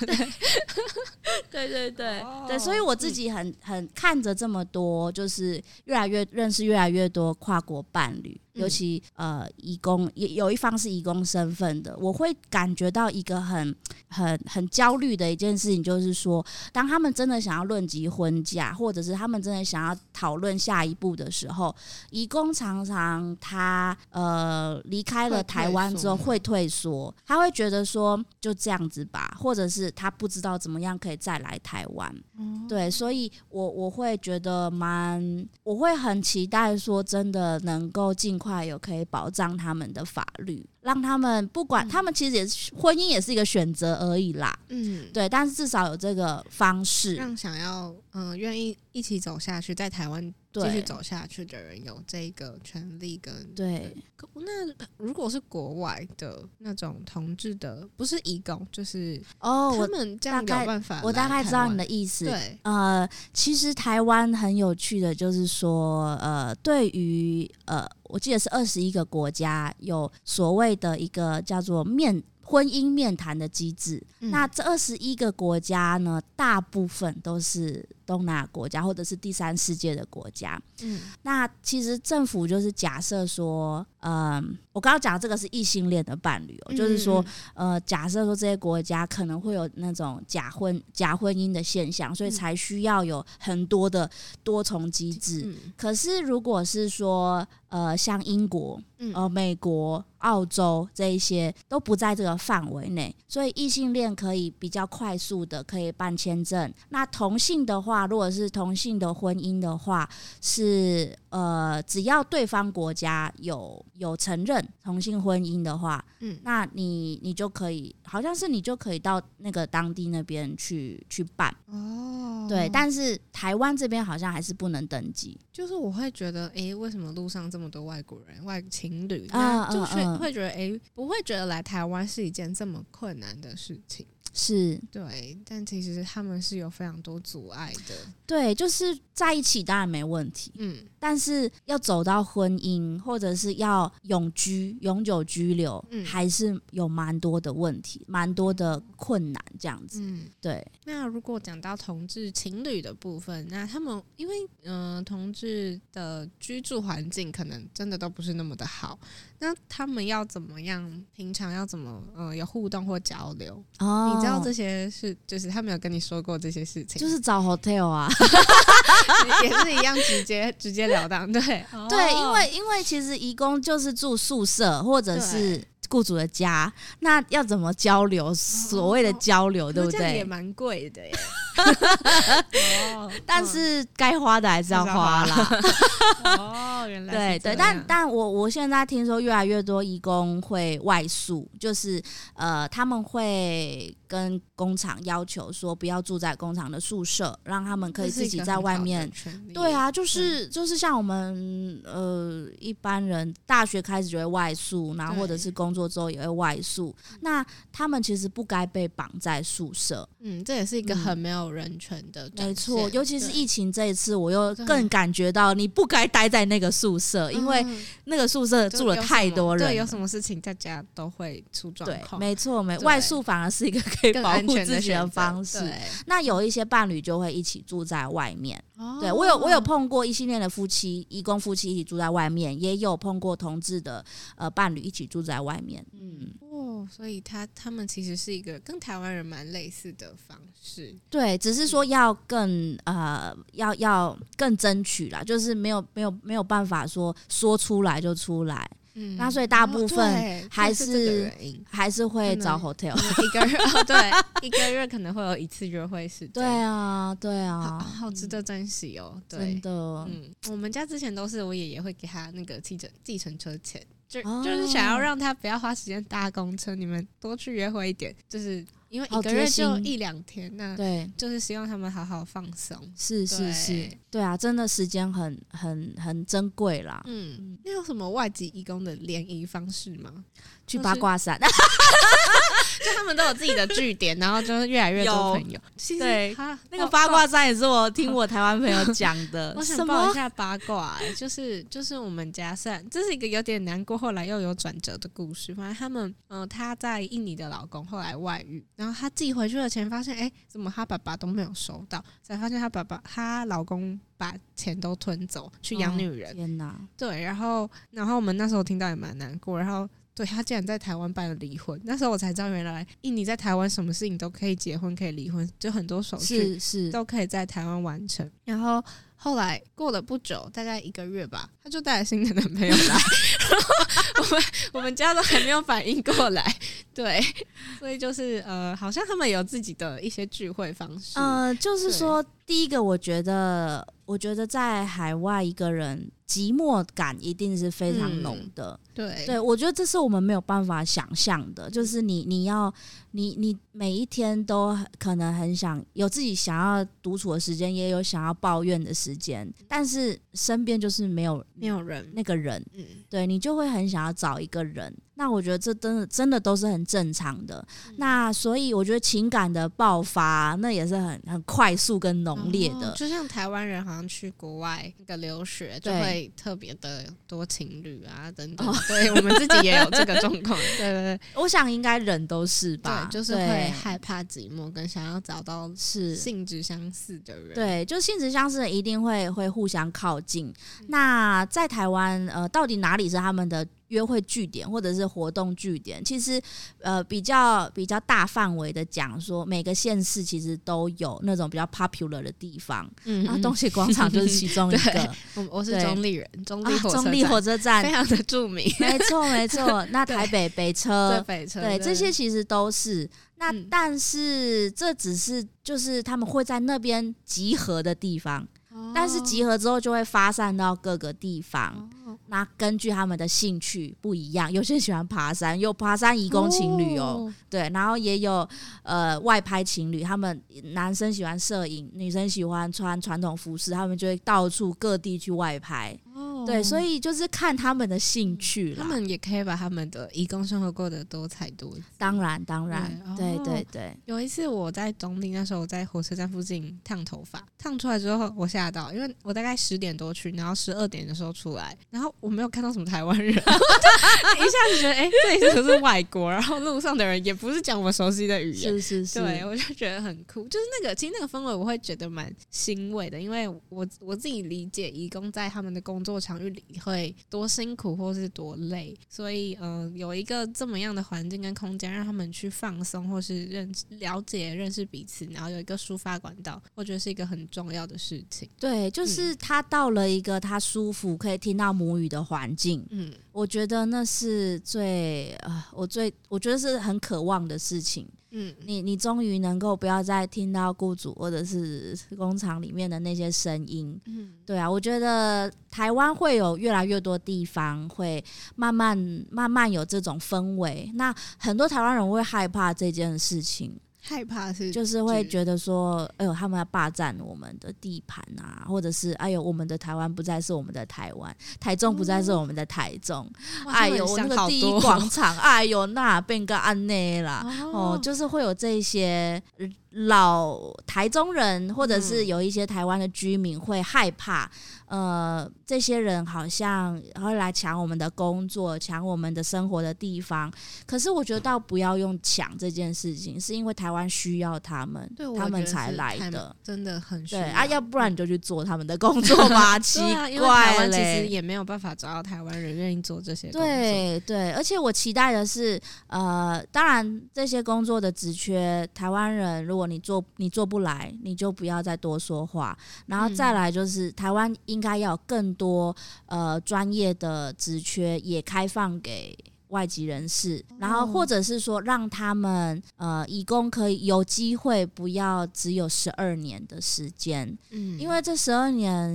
对对对、oh, 对，所以我自己很很看着这么多，就是越来越认识越来越多跨国伴侣。尤其呃，移工也有一方是移工身份的，我会感觉到一个很很很焦虑的一件事情，就是说，当他们真的想要论及婚嫁，或者是他们真的想要讨论下一步的时候，移工常常他呃离开了台湾之后会退缩，他会觉得说就这样子吧，或者是他不知道怎么样可以再来台湾。对，所以我我会觉得蛮，我会很期待说真的能够尽。快有可以保障他们的法律，让他们不管他们其实也是婚姻也是一个选择而已啦。嗯，对，但是至少有这个方式，让想要嗯愿意一起走下去，在台湾继续走下去的人有这个权利跟对。那如果是国外的那种同志的，不是移工，就是哦，他们这样有办法我，我大概知道你的意思。对，呃，其实台湾很有趣的，就是说，呃，对于呃，我记得是二十一个国家有所谓的一个叫做面婚姻面谈的机制。嗯、那这二十一个国家呢，大部分都是。东南亚国家或者是第三世界的国家，嗯，那其实政府就是假设说，嗯，我刚刚讲这个是异性恋的伴侣哦，就是说，呃，假设说这些国家可能会有那种假婚假婚姻的现象，所以才需要有很多的多重机制。可是如果是说，呃，像英国、呃，美国、澳洲这一些都不在这个范围内，所以异性恋可以比较快速的可以办签证。那同性的话。话，如果是同性的婚姻的话，是呃，只要对方国家有有承认同性婚姻的话，嗯，那你你就可以，好像是你就可以到那个当地那边去去办哦。对，但是台湾这边好像还是不能登记。就是我会觉得，哎、欸，为什么路上这么多外国人、外情侣啊？就是会觉得，哎、欸，不会觉得来台湾是一件这么困难的事情。是。对，但其实他们是有非常多阻碍的。对，就是在一起当然没问题，嗯，但是要走到婚姻或者是要永居、永久居留，嗯，还是有蛮多的问题，蛮多的困难这样子。嗯，对。那如果讲到同志情侣的部分，那他们因为嗯、呃，同志的居住环境可能真的都不是那么的好。那他们要怎么样？平常要怎么呃有互动或交流？哦，你知道这些是就是他们有跟你说过这些事情？就是找 hotel 啊，也是一样直接直截了当。对对，因为因为其实义工就是住宿舍或者是雇主的家，那要怎么交流？所谓的交流，哦、对不对？也蛮贵的耶。哦，但是该花的还是要花啦。哦，原来对对，但但我我现在听说越来越多义工会外宿，就是呃他们会跟工厂要求说不要住在工厂的宿舍，让他们可以自己在外面。对啊，就是就是像我们呃一般人大学开始就会外宿，然后或者是工作之后也会外宿。那他们其实不该被绑在宿舍。嗯，这也是一个很没有。人权的，没错，尤其是疫情这一次，我又更感觉到你不该待在那个宿舍，因为那个宿舍住了太多人，对，有什么事情大家都会出状况。对，没错，没外宿反而是一个可以保护自己的方式。那有一些伴侣就会一起住在外面。对，我有我有碰过异性恋的夫妻，移工夫妻一起住在外面，也有碰过同志的呃伴侣一起住在外面。嗯。哦，所以他他们其实是一个跟台湾人蛮类似的方式，对，只是说要更呃，要要更争取啦，就是没有没有没有办法说说出来就出来，嗯，那所以大部分还是还是会找 hotel 一个月，哦，对，一个月可能会有一次约会时间，对啊，对啊，好，好值得珍惜哦，对，真的，嗯，我们家之前都是我爷爷会给他那个计程计程车钱。就就是想要让他不要花时间搭公车，你们多去约会一点，就是因为一个月就一两天，那对，就是希望他们好好放松。是是是，对啊，真的时间很很很珍贵啦。嗯，那有什么外籍义工的联谊方式吗？去八卦山。就他们都有自己的据点，然后就是越来越多朋友。其实对，那个八卦山也是我听我台湾朋友讲的。我想报一下八卦，欸，就是就是我们家算这是一个有点难过，后来又有转折的故事。反正他们，嗯、呃，她在印尼的老公后来外遇，然后她寄回去的钱，发现哎、欸，怎么她爸爸都没有收到？才发现她爸爸她老公把钱都吞走去养女人。哦、天哪！对，然后然后我们那时候听到也蛮难过，然后。对，他竟然在台湾办了离婚，那时候我才知道，原来印尼在台湾什么事情都可以结婚，可以离婚，就很多手续是是都可以在台湾完成。然后后来过了不久，大概一个月吧，他就带了新的男朋友来，我们我们家都还没有反应过来。对，所以就是呃，好像他们有自己的一些聚会方式。呃，就是说，第一个，我觉得，我觉得在海外一个人寂寞感一定是非常浓的。嗯、对，对我觉得这是我们没有办法想象的。就是你，你要，你，你每一天都可能很想有自己想要独处的时间，也有想要抱怨的时间，但是身边就是没有没有人，那个人，嗯，对你你就会很想要找一个人。那我觉得这真的真的都是很正常的。嗯、那所以我觉得情感的爆发，那也是很很快速跟浓烈的。哦、就像台湾人好像去国外那个留学，就会特别的多情侣啊等等。对，我们自己也有这个状况。对对对，我想应该人都是吧，就是会害怕寂寞，跟想要找到是性质相似的人。对，就性质相似的一定会会互相靠近。嗯、那在台湾，呃，到底哪里是他们的？约会据点或者是活动据点，其实呃比较比较大范围的讲说，每个县市其实都有那种比较 popular 的地方，嗯，然后东西广场 就是其中一个。我我是中立人，中立中立火车站。非常的著名，没 错没错。那台北北车，对北车，对这些其实都是。那但是这只是就是他们会在那边集合的地方，但是集合之后就会发散到各个地方。那根据他们的兴趣不一样，有些人喜欢爬山，有爬山移工情侣哦，哦对，然后也有呃外拍情侣，他们男生喜欢摄影，女生喜欢穿传统服饰，他们就会到处各地去外拍。对，所以就是看他们的兴趣了。他们也可以把他们的义工生活过得多彩多姿。当然，当然，对对对，对。有一次我在中坜，那时候我在火车站附近烫头发，烫出来之后我吓到，因为我大概十点多去，然后十二点的时候出来，然后我没有看到什么台湾人，一下子觉得哎，这里是不是外国？然后路上的人也不是讲我熟悉的语言，是是是，对，我就觉得很酷。就是那个，其实那个氛围我会觉得蛮欣慰的，因为我我自己理解义工在他们的工作场。场域里会多辛苦或是多累，所以嗯、呃，有一个这么样的环境跟空间，让他们去放松或是认了解、认识彼此，然后有一个抒发管道，我觉得是一个很重要的事情。对，就是他到了一个他舒服可以听到母语的环境，嗯，我觉得那是最呃，我最我觉得是很渴望的事情。嗯，你你终于能够不要再听到雇主或者是工厂里面的那些声音。嗯，对啊，我觉得台湾会有越来越多地方会慢慢慢慢有这种氛围。那很多台湾人会害怕这件事情。害怕是，就是会觉得说，哎呦，他们要霸占我们的地盘啊，或者是哎呦，我们的台湾不再是我们的台湾，台中不再是我们的台中，嗯、哎呦，那个第一广场，哎呦，那变个安内啦，哦，就是会有这些。老台中人，或者是有一些台湾的居民会害怕，呃，这些人好像会来抢我们的工作，抢我们的生活的地方。可是我觉得倒不要用抢这件事情，是因为台湾需要他们，他们才来的，真的很需要。对啊，要不然你就去做他们的工作吧，奇怪嘞。其实也没有办法找到台湾人愿意做这些工作。对对，而且我期待的是，呃，当然这些工作的职缺，台湾人如果你做你做不来，你就不要再多说话。然后再来就是，台湾应该要有更多呃专业的职缺也开放给外籍人士，然后或者是说让他们呃义工可以有机会不要只有十二年的时间，嗯，因为这十二年，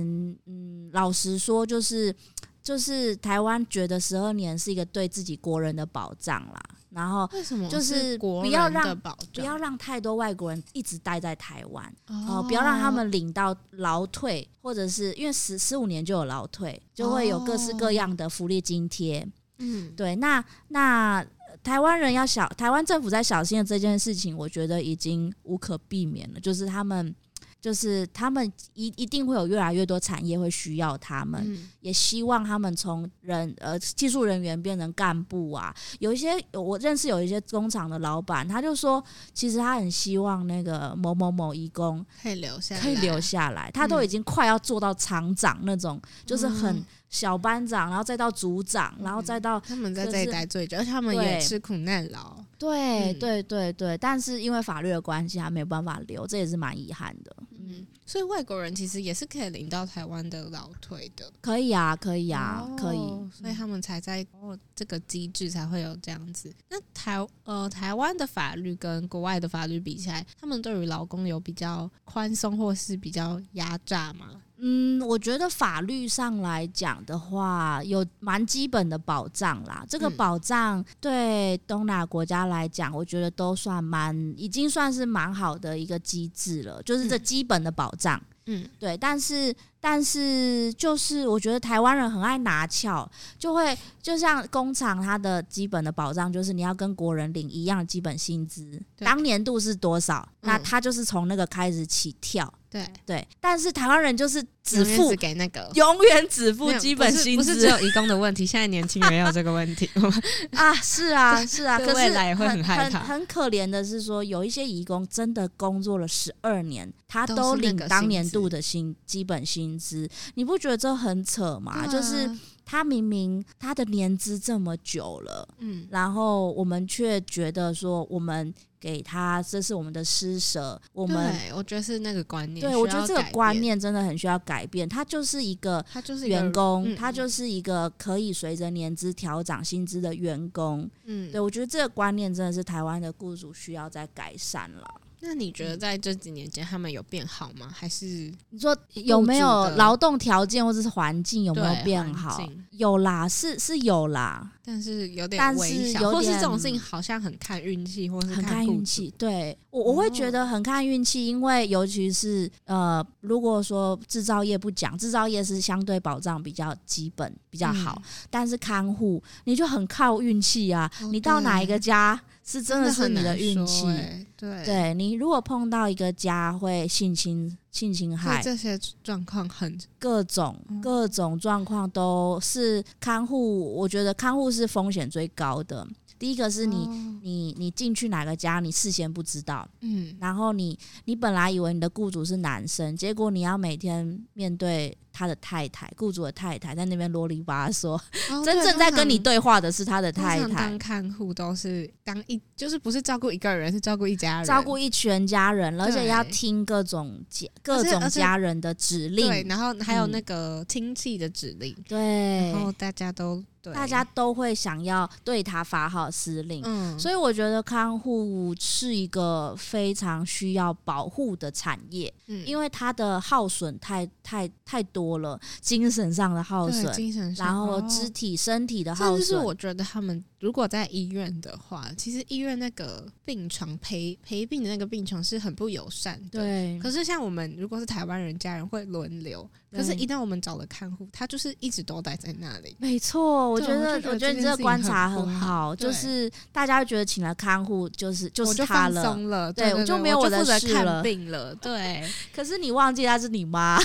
嗯，老实说就是就是台湾觉得十二年是一个对自己国人的保障啦。然后就是不要让不要让太多外国人一直待在台湾哦，不要让他们领到劳退，或者是因为十十五年就有劳退，就会有各式各样的福利津贴。嗯，对，那那台湾人要小，台湾政府在小心的这件事情，我觉得已经无可避免了，就是他们。就是他们一一定会有越来越多产业会需要他们，嗯、也希望他们从人呃技术人员变成干部啊。有一些我认识有一些工厂的老板，他就说，其实他很希望那个某某某义工可以留下来，可以留下来。他都已经快要做到厂长那种，嗯、就是很小班长，然后再到组长，然后再到、就是、他们在这里待最久，而且他们也吃苦耐劳。对对对对，但是因为法律的关系，他没有办法留，这也是蛮遗憾的。嗯，所以外国人其实也是可以领到台湾的劳退的，可以啊，可以啊，哦、可以，所以他们才在哦这个机制才会有这样子。那台呃台湾的法律跟国外的法律比起来，他们对于劳工有比较宽松或是比较压榨吗？嗯，我觉得法律上来讲的话，有蛮基本的保障啦。这个保障对东南亚国家来讲，我觉得都算蛮，已经算是蛮好的一个机制了，就是这基本的保障。嗯，对。但是，但是，就是我觉得台湾人很爱拿翘，就会就像工厂，它的基本的保障就是你要跟国人领一样的基本薪资，当年度是多少，那他就是从那个开始起跳。对对，但是台湾人就是只付只给那个，永远只付基本薪资，不是只有移工的问题，现在年轻人也有这个问题 啊，是啊是啊，可是未来也会很害怕。很很可怜的是说，有一些移工真的工作了十二年，他都领当年度的薪基本薪资，你不觉得这很扯吗？就是他明明他的年资这么久了，嗯，然后我们却觉得说我们。给他，这是我们的施舍。我们对，我觉得是那个观念。对，我觉得这个观念真的很需要改变。他就是一个，他就是员工，他就是一个可以随着年资调涨薪资的员工。嗯，对，我觉得这个观念真的是台湾的雇主需要再改善了。那你觉得在这几年间，他们有变好吗？还是你说有没有劳动条件或者是环境有没有变好？有啦，是是有啦，但是有点微小，或是这种事情好像很看运气，或是很看运气。对我我会觉得很看运气，因为尤其是呃，如果说制造业不讲，制造业是相对保障比较基本比较好，但是看护你就很靠运气啊，你到哪一个家？是真的是你的运气，欸，对，对你如果碰到一个家会性侵、性侵害，这些状况很各种各种状况都是看护，我觉得看护是风险最高的。第一个是你，哦、你你进去哪个家，你事先不知道，嗯，然后你你本来以为你的雇主是男生，结果你要每天面对他的太太，雇主的太太在那边啰里吧嗦，哦、真正在跟你对话的是他的太太。当看护都是当一，就是不是照顾一个人，是照顾一家人，照顾一全家人，而且要听各种家各种家人的指令，对，然后还有那个亲戚的指令，嗯、对，然后大家都。对。大家都会想要对他发号施令，嗯，所以我觉得看护是一个非常需要保护的产业，嗯，因为它的耗损太太太多了，精神上的耗损，精神上，然后肢体、身体的耗损，是我觉得他们。如果在医院的话，其实医院那个病床陪陪病的那个病床是很不友善的。对。可是像我们如果是台湾人，家人会轮流。可是，一旦我们找了看护，他就是一直都待在那里。没错，我觉得，我觉得你这个观察很好，就是大家觉得请了看护，就是就是他了，对，我就没有我的事了。病了，对。可是你忘记他是你妈。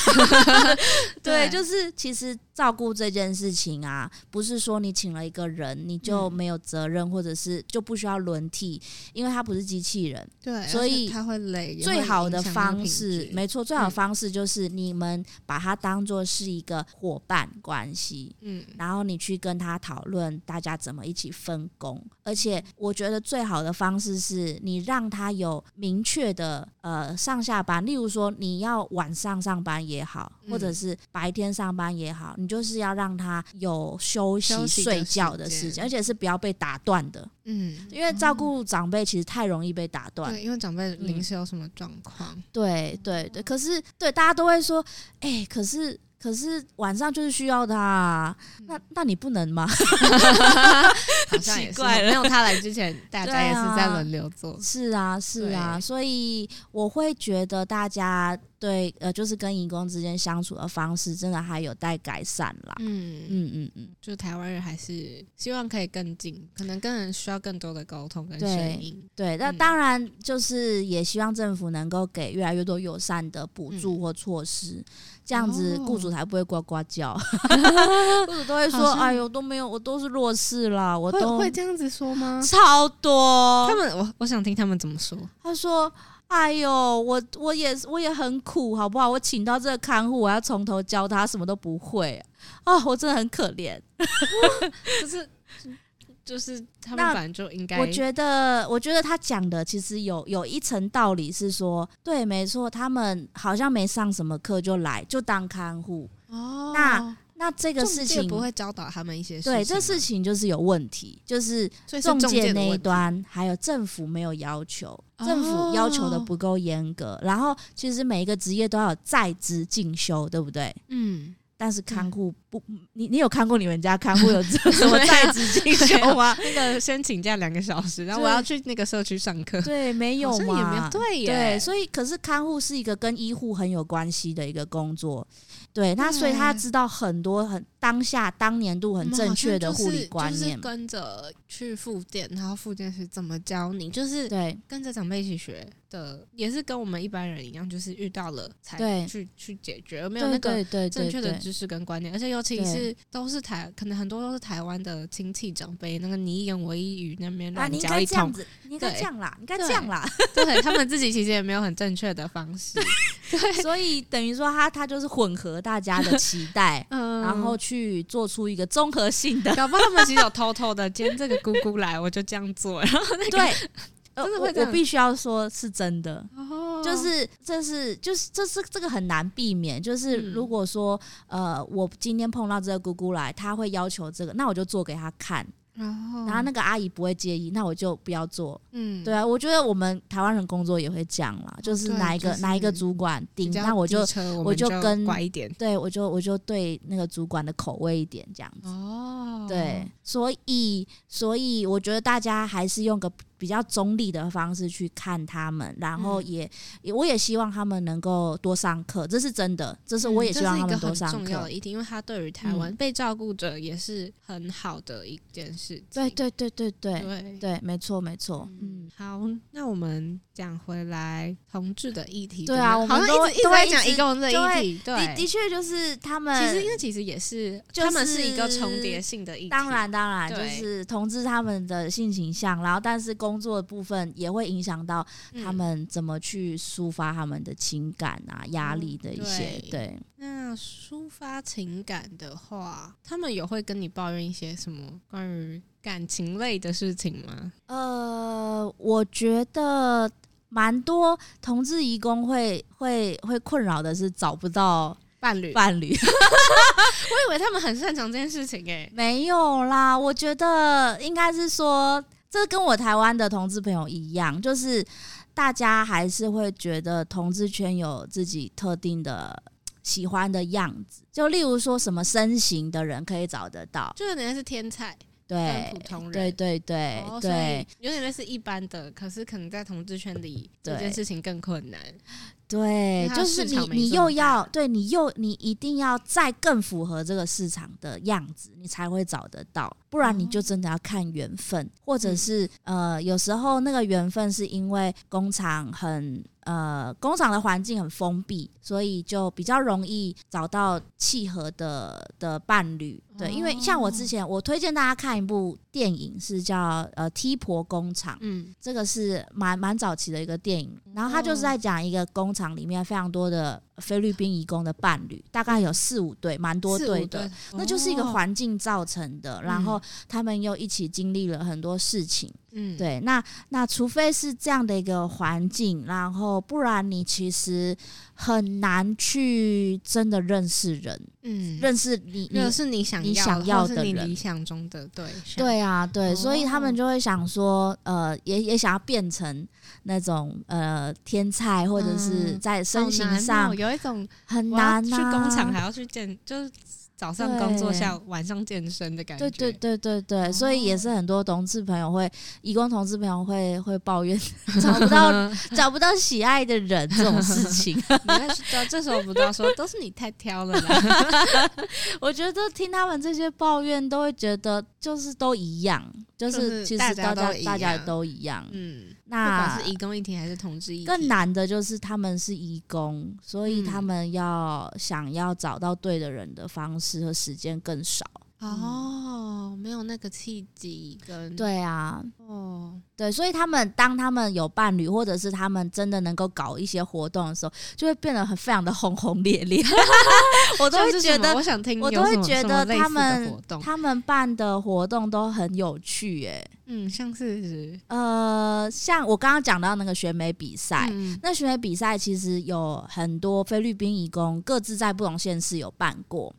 对，就是其实照顾这件事情啊，不是说你请了一个人你就没。没有责任，或者是就不需要轮替，因为他不是机器人，对，所以他会累。最好的方式，没错，最好的方式就是你们把它当做是一个伙伴关系，嗯，然后你去跟他讨论大家怎么一起分工。而且我觉得最好的方式是你让他有明确的呃上下班，例如说你要晚上上班也好，或者是白天上班也好，你就是要让他有休息睡觉的时间，而且是不要。被打断的，嗯，因为照顾长辈其实太容易被打断，对，因为长辈临时有什么状况，嗯，对对对，可是对大家都会说，哎、欸，可是。可是晚上就是需要他，啊，那那你不能吗？好像也是，没有他来之前，大家也是在轮流做。是啊，是啊，所以我会觉得大家对呃，就是跟移工之间相处的方式，真的还有待改善啦。嗯嗯嗯嗯，就台湾人还是希望可以更近，可能更需要更多的沟通跟声音。对，那当然就是也希望政府能够给越来越多友善的补助或措施。这样子，雇主才不会呱呱叫。雇主都会说：“哎呦，都没有，我都是弱势啦，我都会这样子说吗？”超多。他们，我我想听他们怎么说。他说：“哎呦，我我也我也很苦，好不好？我请到这个看护，我要从头教他，什么都不会啊，我真的很可怜。”可是就是他们本来就应该。我觉得，我觉得他讲的其实有有一层道理是说，对，没错，他们好像没上什么课就来就当看护哦。那那这个事情不会教导他们一些事情，对，这事情就是有问题，就是中介那一端还有政府没有要求，政府要求的不够严格。然后其实每一个职业都要有在职进修，对不对？嗯。但是看护不，你你有看过你们家看护有 什么在职进修吗？那个先请假两个小时，然后我要去那个社区上课。对，没有嘛？对耶，对，所以可是看护是一个跟医护很有关系的一个工作。对，那所以他知道很多很当下当年度很正确的护理观念，就是、跟着去复健，然后复健是怎么教你，就是对，跟着长辈一起学的，也是跟我们一般人一样，就是遇到了才去去解决，而没有那个正确的知识跟观念，而且尤其是都是台，可能很多都是台湾的亲戚长辈，那个你一言我一语那边乱教一通，你应该这样啦，你应该这样啦，对，他们自己其实也没有很正确的方式，对，所以等于说他他就是混合。大家的期待，嗯，然后去做出一个综合性的。搞不好他们其实有偷偷的，今天这个姑姑来，我就这样做。然后那个对，真的会这样。我必须要说是真的，哦、就是这是就是这是这个很难避免。就是如果说呃，我今天碰到这个姑姑来，她会要求这个，那我就做给她看。然后，然后那个阿姨不会介意，那我就不要做。嗯，对啊，我觉得我们台湾人工作也会这样啦，就是哪一个哪一个主管定，那我就我就跟乖一点，对我就我就对那个主管的口味一点这样子。哦，对，所以所以我觉得大家还是用个。比较中立的方式去看他们，然后也，嗯、我也希望他们能够多上课，这是真的，这是我也希望他们多上课。重要的一点，因为他对于台湾被照顾者也是很好的一件事情。对对对对对对对，没错没错。嗯，好，那我们讲回来同志的议题。对啊，我们都一直在讲移工的议题。对，的的确就是他们，其实因为其实也是，他们是一个重叠性的议题。当然当然，就是同志他们的性倾向，然后但是公工作的部分也会影响到他们怎么去抒发他们的情感啊、压、嗯、力的一些。对，对那抒发情感的话，他们有会跟你抱怨一些什么关于感情类的事情吗？呃，我觉得蛮多同志义工会会会困扰的是找不到伴侣伴侣。我以为他们很擅长这件事情诶、欸，没有啦，我觉得应该是说。这跟我台湾的同志朋友一样，就是大家还是会觉得同志圈有自己特定的喜欢的样子，就例如说什么身形的人可以找得到，就有点像是天才，对，普通人，对对对、哦、对，有点类似一般的，可是可能在同志圈里这件事情更困难。对，就是你，你又要对你又你一定要再更符合这个市场的样子，你才会找得到，不然你就真的要看缘分，或者是呃，有时候那个缘分是因为工厂很。呃，工厂的环境很封闭，所以就比较容易找到契合的的伴侣。对，因为像我之前，我推荐大家看一部电影，是叫呃《T 婆工厂》。嗯，这个是蛮蛮早期的一个电影，然后它就是在讲一个工厂里面非常多的菲律宾移工的伴侣，大概有四五对，蛮多对的。那就是一个环境造成的，然后他们又一起经历了很多事情。嗯，对，那那除非是这样的一个环境，然后不然你其实很难去真的认识人，嗯，认识你，认识你想你想要的人，你理想中的对，对啊，对，哦、所以他们就会想说，呃，也也想要变成那种呃天才，或者是在身形上、嗯、有一种很难、啊、去工厂还要去健，就是。早上工作下晚上健身的感觉，对对对对对，所以也是很多同志朋友会，义工同志朋友会会抱怨找不到 找不到喜爱的人这种事情。你这时候不都要说都是你太挑了啦？我觉得听他们这些抱怨，都会觉得就是都一样，就是其实大家大家都一样，嗯。那不管是移工一停还是同志议题，更难的就是他们是移工，所以他们要想要找到对的人的方式和时间更少。哦，没有那个契机跟对啊，哦，对，所以他们当他们有伴侣，或者是他们真的能够搞一些活动的时候，就会变得很非常的轰轰烈烈。我都会觉得，我想听，我都会觉得他们他们办的活动都很有趣，哎，嗯，像是呃，像我刚刚讲到那个选美比赛，嗯、那选美比赛其实有很多菲律宾义工各自在不同县市有办过。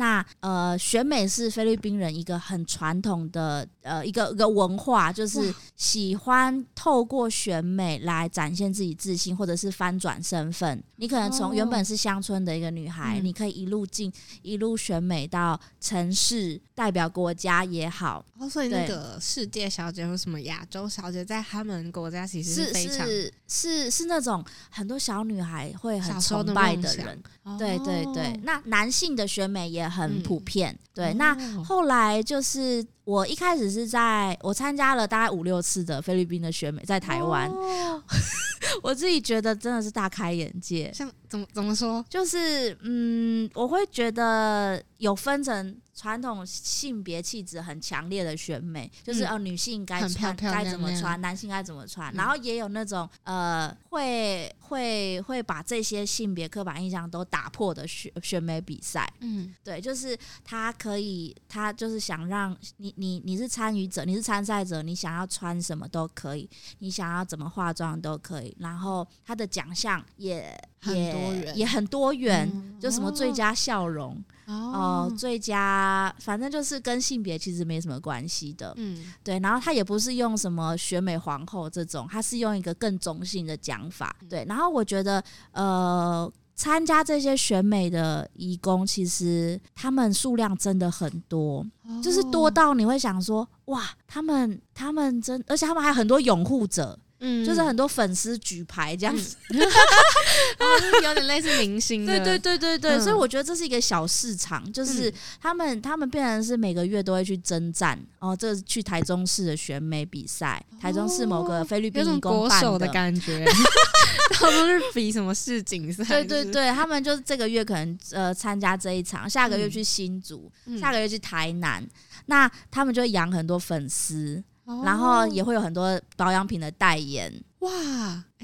那呃，选美是菲律宾人一个很传统的呃一个一个文化，就是喜欢透过选美来展现自己自信，或者是翻转身份。你可能从原本是乡村的一个女孩，哦、你可以一路进一路选美到城市，代表国家也好。哦，所以那个世界小姐或什么亚洲小姐，在他们国家其实是非常是是那种很多小女孩会很崇拜的人。的对对对，那男性的选美也。也很普遍，嗯、对。那后来就是我一开始是在我参加了大概五六次的菲律宾的选美，在台湾，哦、我自己觉得真的是大开眼界。像怎么怎么说？就是嗯，我会觉得有分成。传统性别气质很强烈的选美，就是呃女性该穿该怎么穿，男性该怎么穿，然后也有那种呃会会会把这些性别刻板印象都打破的选选美比赛。嗯，对，就是他可以，他就是想让你你你是参与者，你是参赛者，你想要穿什么都可以，你想要怎么化妆都可以，然后他的奖项也很多元，也很多元，就什么最佳笑容。哦、呃，最佳反正就是跟性别其实没什么关系的，嗯，对。然后他也不是用什么选美皇后这种，他是用一个更中性的讲法，对。然后我觉得，呃，参加这些选美的义工，其实他们数量真的很多，哦、就是多到你会想说，哇，他们他们真，而且他们还有很多拥护者。嗯，就是很多粉丝举牌这样子，嗯，有点类似明星。对对对对对，嗯、所以我觉得这是一个小市场，就是他们他们变成是每个月都会去征战。哦，这是去台中市的选美比赛，台中市某个菲律宾移工办的，的感觉，他们是比什么市锦赛？对对对，他们就是这个月可能呃参加这一场，下个月去新竹，嗯、下个月去台南，那他们就会养很多粉丝。然后也会有很多保养品的代言，哇！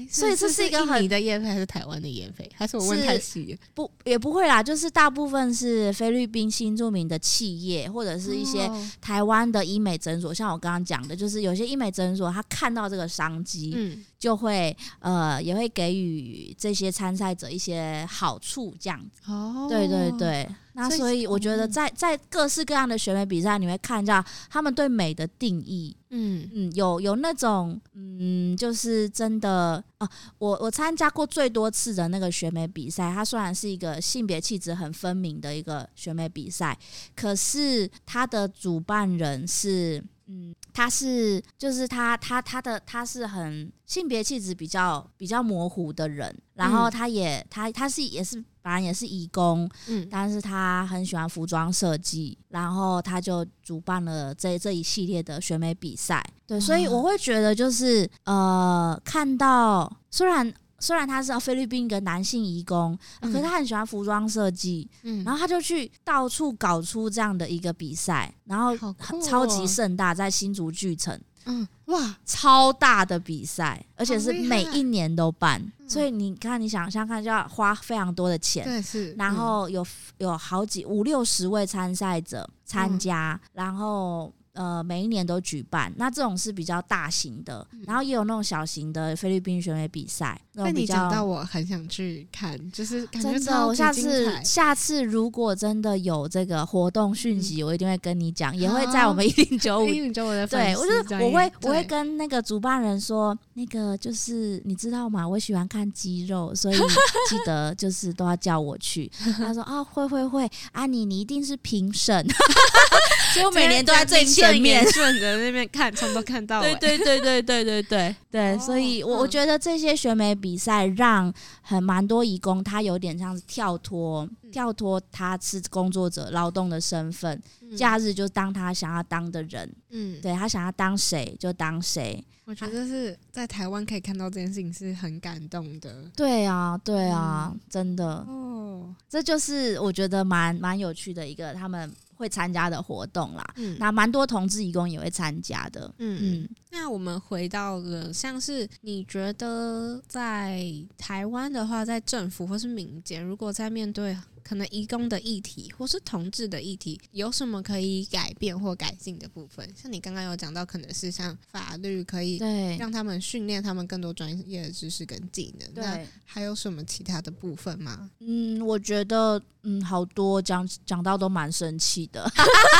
所以这是一个很你的业费还是台湾的业费？还是我问太细？不，也不会啦，就是大部分是菲律宾新著名的企业，或者是一些台湾的医美诊所。像我刚刚讲的，就是有些医美诊所他看到这个商机，嗯，就会呃也会给予这些参赛者一些好处，这样子。哦，对对对。那所以我觉得在在各式各样的选美比赛，你会看到他们对美的定义，嗯嗯，有有那种嗯，就是真的啊，我我参加过最多次的那个选美比赛，它虽然是一个性别气质很分明的一个选美比赛，可是它的主办人是嗯，他是就是他他他的他是很性别气质比较比较模糊的人，然后他也他他是也是。当然也是义工，嗯，但是他很喜欢服装设计，然后他就主办了这这一系列的选美比赛，对，所以我会觉得就是呃，看到虽然虽然他是菲律宾一个男性移工，可是他很喜欢服装设计，嗯，然后他就去到处搞出这样的一个比赛，然后超级盛大，在新竹巨城。嗯，哇，超大的比赛，而且是每一年都办，所以你看，你想象看，就要花非常多的钱，对，是，然后有有好几五六十位参赛者参加，然后。呃，每一年都举办，那这种是比较大型的，然后也有那种小型的菲律宾选美比赛。那你讲到我很想去看，就是真的，我下次下次如果真的有这个活动讯息，我一定会跟你讲，也会在我们 一零九五，对，我就我会我会跟那个主办人说，那个就是你知道吗？我喜欢看肌肉，所以记得就是都要叫我去。他说啊，会会会，阿妮你一定是评审，所以我每年都在最前。正面顺着那边看，从头看到尾。对对对对对对对对，所以我我觉得这些选美比赛让很蛮多义工，他有点像是跳脱跳脱他是工作者劳动的身份，假日就当他想要当的人，嗯，对他想要当谁就当谁。我觉得是在台湾可以看到这件事情是很感动的。对啊，对啊，真的哦，这就是我觉得蛮蛮有趣的一个他们。会参加的活动啦。嗯，那蛮多同志义工也会参加的。嗯嗯，那我们回到了，像是你觉得在台湾的话，在政府或是民间，如果在面对可能移工的议题或是同志的议题，有什么可以改变或改进的部分？像你刚刚有讲到，可能是像法律可以对，让他们训练他们更多专业的知识跟技能。对那还有什么其他的部分吗？嗯，我觉得嗯，好多讲讲到都蛮生气的，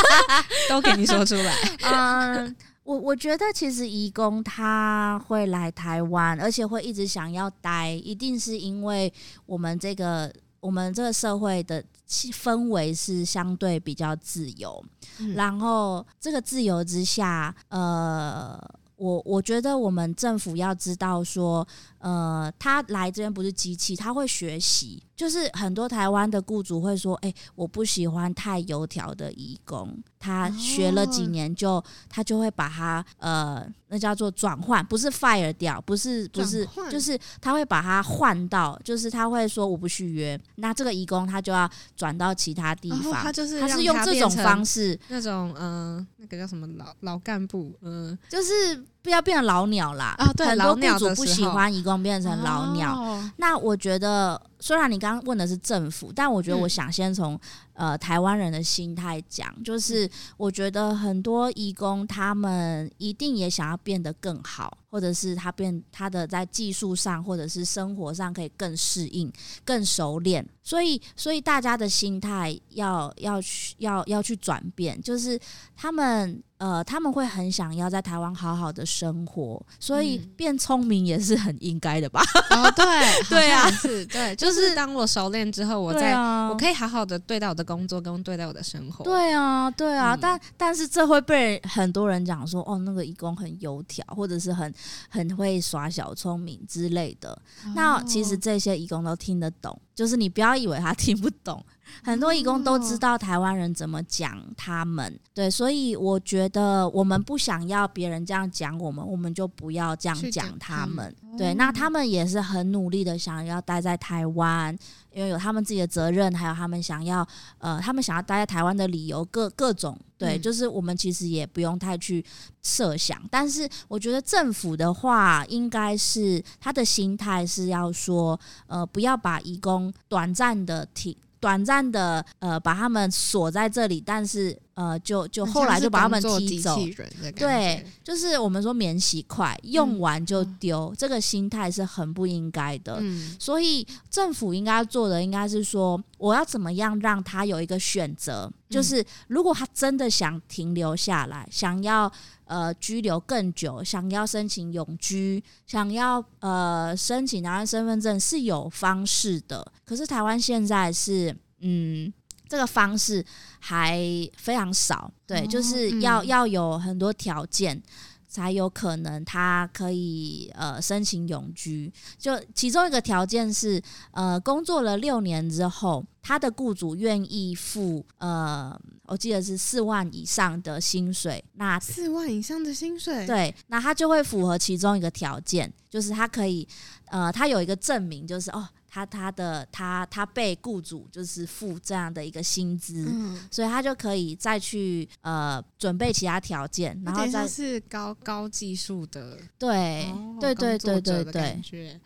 都给你说出来。嗯，我我觉得其实移工他会来台湾，而且会一直想要待，一定是因为我们这个。我们这个社会的气氛围是相对比较自由，嗯、然后这个自由之下，呃，我我觉得我们政府要知道说，呃，他来这边不是机器，他会学习。就是很多台湾的雇主会说：“哎、欸，我不喜欢太油条的义工，他学了几年就他就会把他呃，那叫做转换，不是 fire 掉，不是不是，就是他会把他换到，就是他会说我不续约，那这个义工他就要转到其他地方，他就是他是用这种方式，那种嗯、呃，那个叫什么老老干部，嗯、呃，就是不要变成老鸟啦。哦，对，很多雇主不喜欢移工变成老鸟，哦、那我觉得。虽然你刚刚问的是政府，但我觉得我想先从、嗯、呃台湾人的心态讲，就是我觉得很多移工他们一定也想要变得更好，或者是他变他的在技术上或者是生活上可以更适应、更熟练，所以所以大家的心态要要去要要去转变，就是他们。呃，他们会很想要在台湾好好的生活，所以变聪明也是很应该的吧？哦，对，对啊，是，对，就是当我熟练之后，我再，我可以好好的对待我的工作，跟对待我的生活。对啊，对啊，嗯、但但是这会被很多人讲说，哦，那个义工很油条，或者是很很会耍小聪明之类的。哦、那其实这些义工都听得懂，就是你不要以为他听不懂。很多义工都知道台湾人怎么讲他们，对，所以我觉得我们不想要别人这样讲我们，我们就不要这样讲他们。对，那他们也是很努力的想要待在台湾，因为有他们自己的责任，还有他们想要呃，他们想要待在台湾的理由各各种。对，就是我们其实也不用太去设想，但是我觉得政府的话，应该是他的心态是要说，呃，不要把义工短暂的停。短暂的呃，把他们锁在这里，但是呃，就就后来就把他们踢走。对，就是我们说免洗筷，用完就丢，嗯、这个心态是很不应该的。嗯、所以政府应该做的应该是说，我要怎么样让他有一个选择，就是如果他真的想停留下来，想要。呃，居留更久，想要申请永居，想要呃申请台湾身份证是有方式的。可是台湾现在是，嗯，这个方式还非常少。对，哦、就是要、嗯、要有很多条件，才有可能他可以呃申请永居。就其中一个条件是，呃，工作了六年之后，他的雇主愿意付呃。我记得是四万以上的薪水，那四万以上的薪水，对，那他就会符合其中一个条件，就是他可以，呃，他有一个证明，就是哦，他他的他他被雇主就是付这样的一个薪资，嗯，所以他就可以再去呃准备其他条件，然后再是高高技术的，对，对、对对对对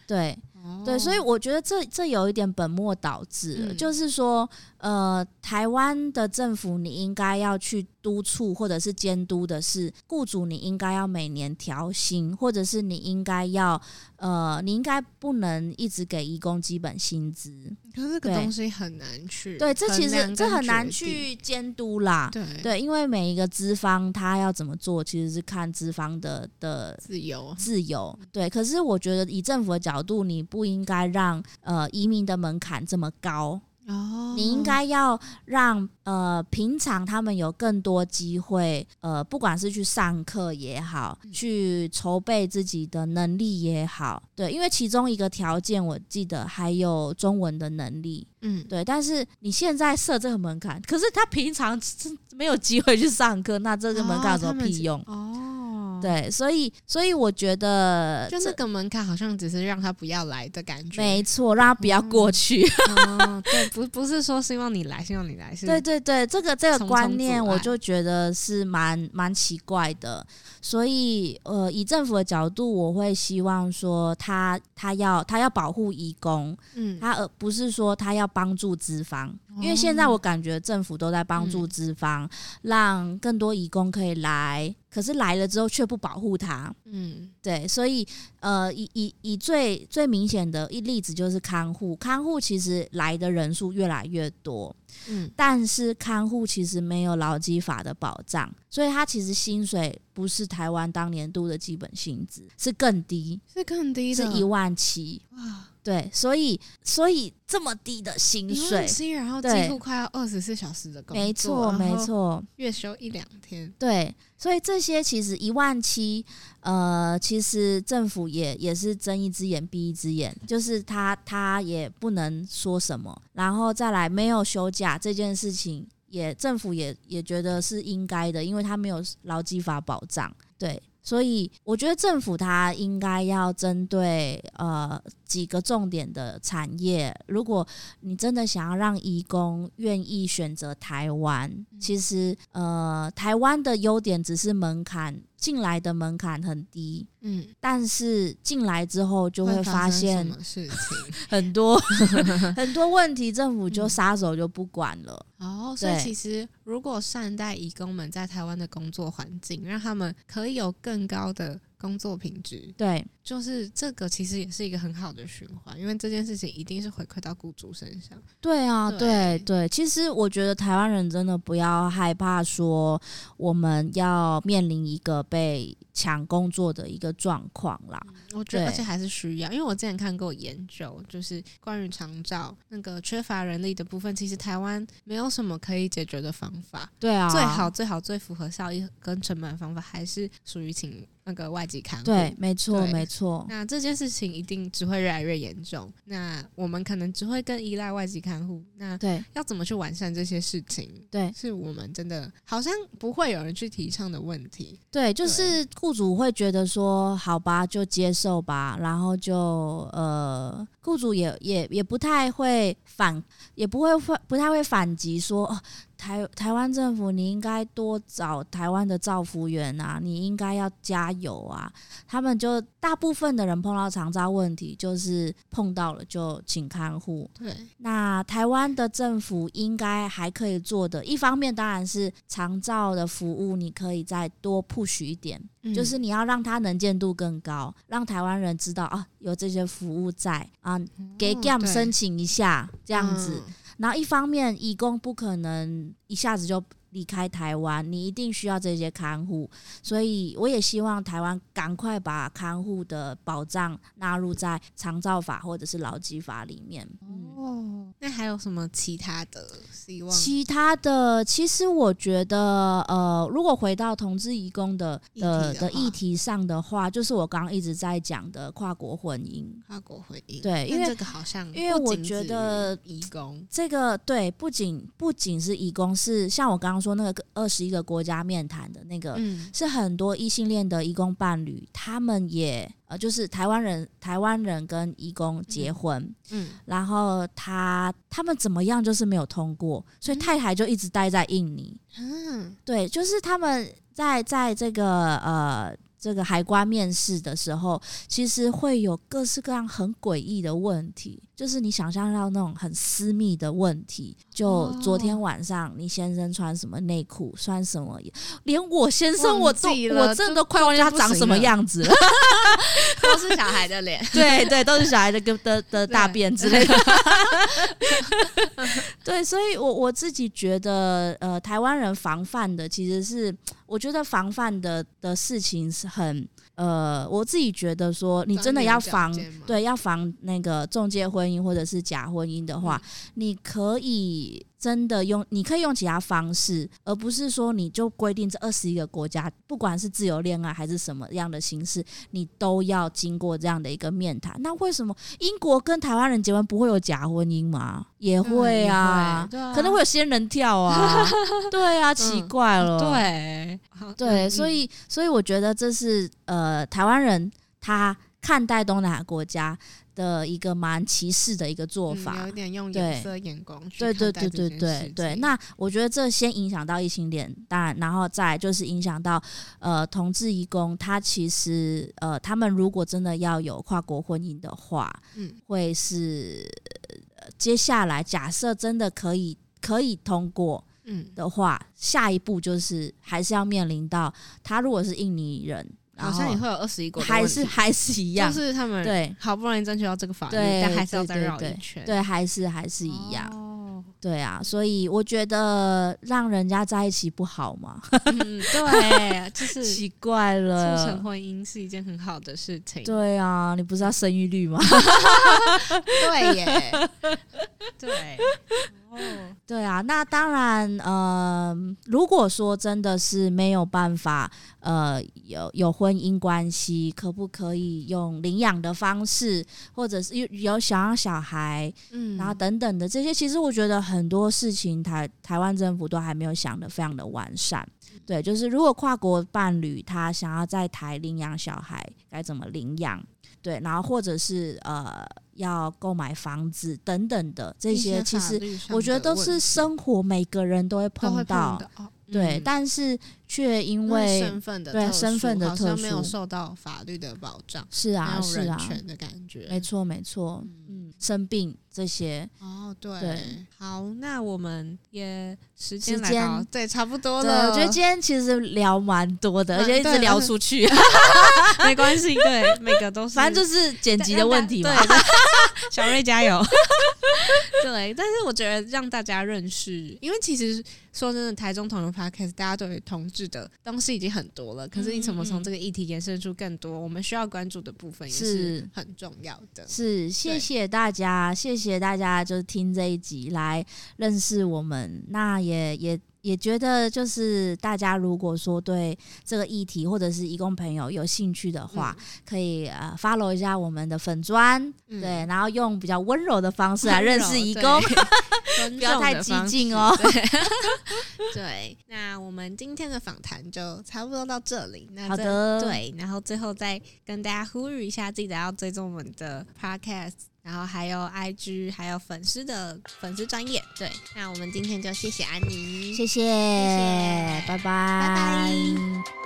对对。对，所以我觉得这这有一点本末倒置了，嗯、就是说，呃，台湾的政府你应该要去督促或者是监督的是雇主，你应该要每年调薪，或者是你应该要，呃，你应该不能一直给义工基本薪资。可是这个东西很难去，对，这其实这很难去监督啦。对对，因为每一个资方他要怎么做，其实是看资方的的自由自由。对，可是我觉得以政府的角度，你不应该让呃移民的门槛这么高。哦，你应该要让呃平常他们有更多机会，呃，不管是去上课也好，去筹备自己的能力也好，对，因为其中一个条件我记得还有中文的能力，嗯，对。但是你现在设这个门槛，可是他平常是没有机会去上课，那这个门槛有什么屁用？哦。对，所以所以我觉得就这个门槛好像只是让他不要来的感觉，没错，让他不要过去。哦，对，不不是说希望你来，希望你来，是对对对，这个这个观念我就觉得是蛮蛮奇怪的。所以呃，以政府的角度，我会希望说他他要他要保护义工，嗯，他而不是说他要帮助资方。因为现在我感觉政府都在帮助资方，让更多义工可以来，可是来了之后却不保护他。嗯，对，所以呃，以以以最最明显的一例子就是看护，看护其实来的人数越来越多，嗯，但是看护其实没有劳基法的保障，所以他其实薪水不是台湾当年度的基本薪资，是更低，是更低的，是一万七。哇。对，所以所以这么低的薪水，然后几乎快要二十四小时的工作，没错没错，月休一两天，对，所以这些其实一万七，呃，其实政府也也是睁一只眼闭一只眼，就是他他也不能说什么，然后再来没有休假这件事情，也政府也也觉得是应该的，因为他没有劳基法保障，对。所以我觉得政府他应该要针对呃几个重点的产业，如果你真的想要让义工愿意选择台湾，其实呃台湾的优点只是门槛。进来的门槛很低，嗯，但是进来之后就会发现 很多 很多问题，政府就撒手就不管了。哦，所以其实如果善待义工们在台湾的工作环境，让他们可以有更高的。工作品质，对，就是这个，其实也是一个很好的循环，因为这件事情一定是回馈到雇主身上。对啊，对对，对，其实我觉得台湾人真的不要害怕说我们要面临一个被抢工作的一个状况啦。我觉得，而且还是需要，因为我之前看过研究，就是关于长照那个缺乏人力的部分，其实台湾没有什么可以解决的方法。对啊，最好最好最符合效益跟成本的方法，还是属于请。那个外籍看护，对，没错，没错。那这件事情一定只会越来越严重。那我们可能只会更依赖外籍看护。那对，要怎么去完善这些事情？对，是我们真的好像不会有人去提倡的问题。对，就是雇主会觉得说，好吧，就接受吧，然后就呃，雇主也也也不太会反，也不会会不太会反击说。哦台台湾政府，你应该多找台湾的造福员啊！你应该要加油啊！他们就大部分的人碰到长照问题，就是碰到了就请看护。对，那台湾的政府应该还可以做的，一方面当然是长照的服务，你可以再多 push 一点，嗯、就是你要让它能见度更高，让台湾人知道啊，有这些服务在啊，给 GAM 申请一下这样子。嗯然后一方面，义工不可能一下子就离开台湾，你一定需要这些看护，所以我也希望台湾赶快把看护的保障纳入在长照法或者是劳基法里面。哦，那还有什么其他的希望？其他的，其实我觉得，呃，如果回到同志移工的的的议题上的话，就是我刚刚一直在讲的跨国婚姻。跨国婚姻，对，因为这个好像，因为我觉得移工这个对，不仅不仅是移工，是像我刚刚说那个二十一个国家面谈的那个，嗯，是很多异性恋的义工伴侣，他们也。呃，就是台湾人，台湾人跟义工结婚，嗯，嗯，然后他他们怎么样，就是没有通过，所以太太就一直待在印尼，嗯，对，就是他们在在这个呃。这个海关面试的时候，其实会有各式各样很诡异的问题，就是你想象到那种很私密的问题。就昨天晚上，你先生穿什么内裤，穿什么？连我先生我都，我真的都快忘记他长什么样子了。都是小孩的脸，对对，都是小孩的的的，的大便之类的。对，所以我我自己觉得，呃，台湾人防范的其实是。我觉得防范的的事情是很呃，我自己觉得说，你真的要防，对，要防那个中介婚姻或者是假婚姻的话，嗯、你可以真的用，你可以用其他方式，而不是说你就规定这二十一个国家，不管是自由恋爱还是什么样的形式，你都要经过这样的一个面谈。那为什么英国跟台湾人结婚不会有假婚姻吗？也会啊，嗯、会啊可能会有仙人跳啊，对啊，奇怪了，嗯、对对，所以所以我觉得这是呃台湾人他看待东南亚国家。的一个蛮歧视的一个做法，嗯、有点用颜色眼光去对对对对对对。那我觉得这先影响到异性恋，当然，然后再就是影响到呃同志义工，他其实呃他们如果真的要有跨国婚姻的话，嗯，会是、呃、接下来假设真的可以可以通过，嗯的话，嗯、下一步就是还是要面临到他如果是印尼人。好像也会有二十一国，还是还是一样，就是他们对好不容易争取到这个法律，但还是要再绕一圈，对，还是还是一样，对啊，所以我觉得让人家在一起不好吗？对，就是奇怪了，促成婚姻是一件很好的事情。对啊，你不是要生育率吗？对耶，对。哦，对啊，那当然，呃，如果说真的是没有办法，呃，有有婚姻关系，可不可以用领养的方式，或者是有有想要小孩，嗯，然后等等的这些，其实我觉得很多事情台台湾政府都还没有想得非常的完善。对，就是如果跨国伴侣他想要在台领养小孩，该怎么领养？对，然后或者是呃。要购买房子等等的这些，其实我觉得都是生活每个人都会碰到，对，但是却因为身份的对身份的特殊，好像没有受到法律的保障，是啊，是啊，权的感觉，没错，没错，嗯，生病这些，哦，对，好，那我们也时间来到，对，差不多了，我觉得今天其实聊蛮多的，而且一直聊出去，没关系，对，每个都是，反正就是剪辑的问题嘛。小瑞加油！对，但是我觉得让大家认识，因为其实说真的，台中同游 Podcast 大家对于同志的东西已经很多了，可是你怎么从这个议题延伸出更多我们需要关注的部分，也是很重要的。是，谢谢大家，谢谢大家，就是听这一集来认识我们，那也也。也觉得就是大家如果说对这个议题或者是义工朋友有兴趣的话，嗯、可以呃 follow 一下我们的粉砖，嗯、对，然后用比较温柔的方式来认识义工，不要太激进哦。对，对，那我们今天的访谈就差不多到这里。那好的，对，然后最后再跟大家呼吁一下，记得要追踪我们的 podcast。然后还有 IG，还有粉丝的粉丝专业，对，那我们今天就谢谢安妮，谢谢，谢谢，拜拜，拜拜。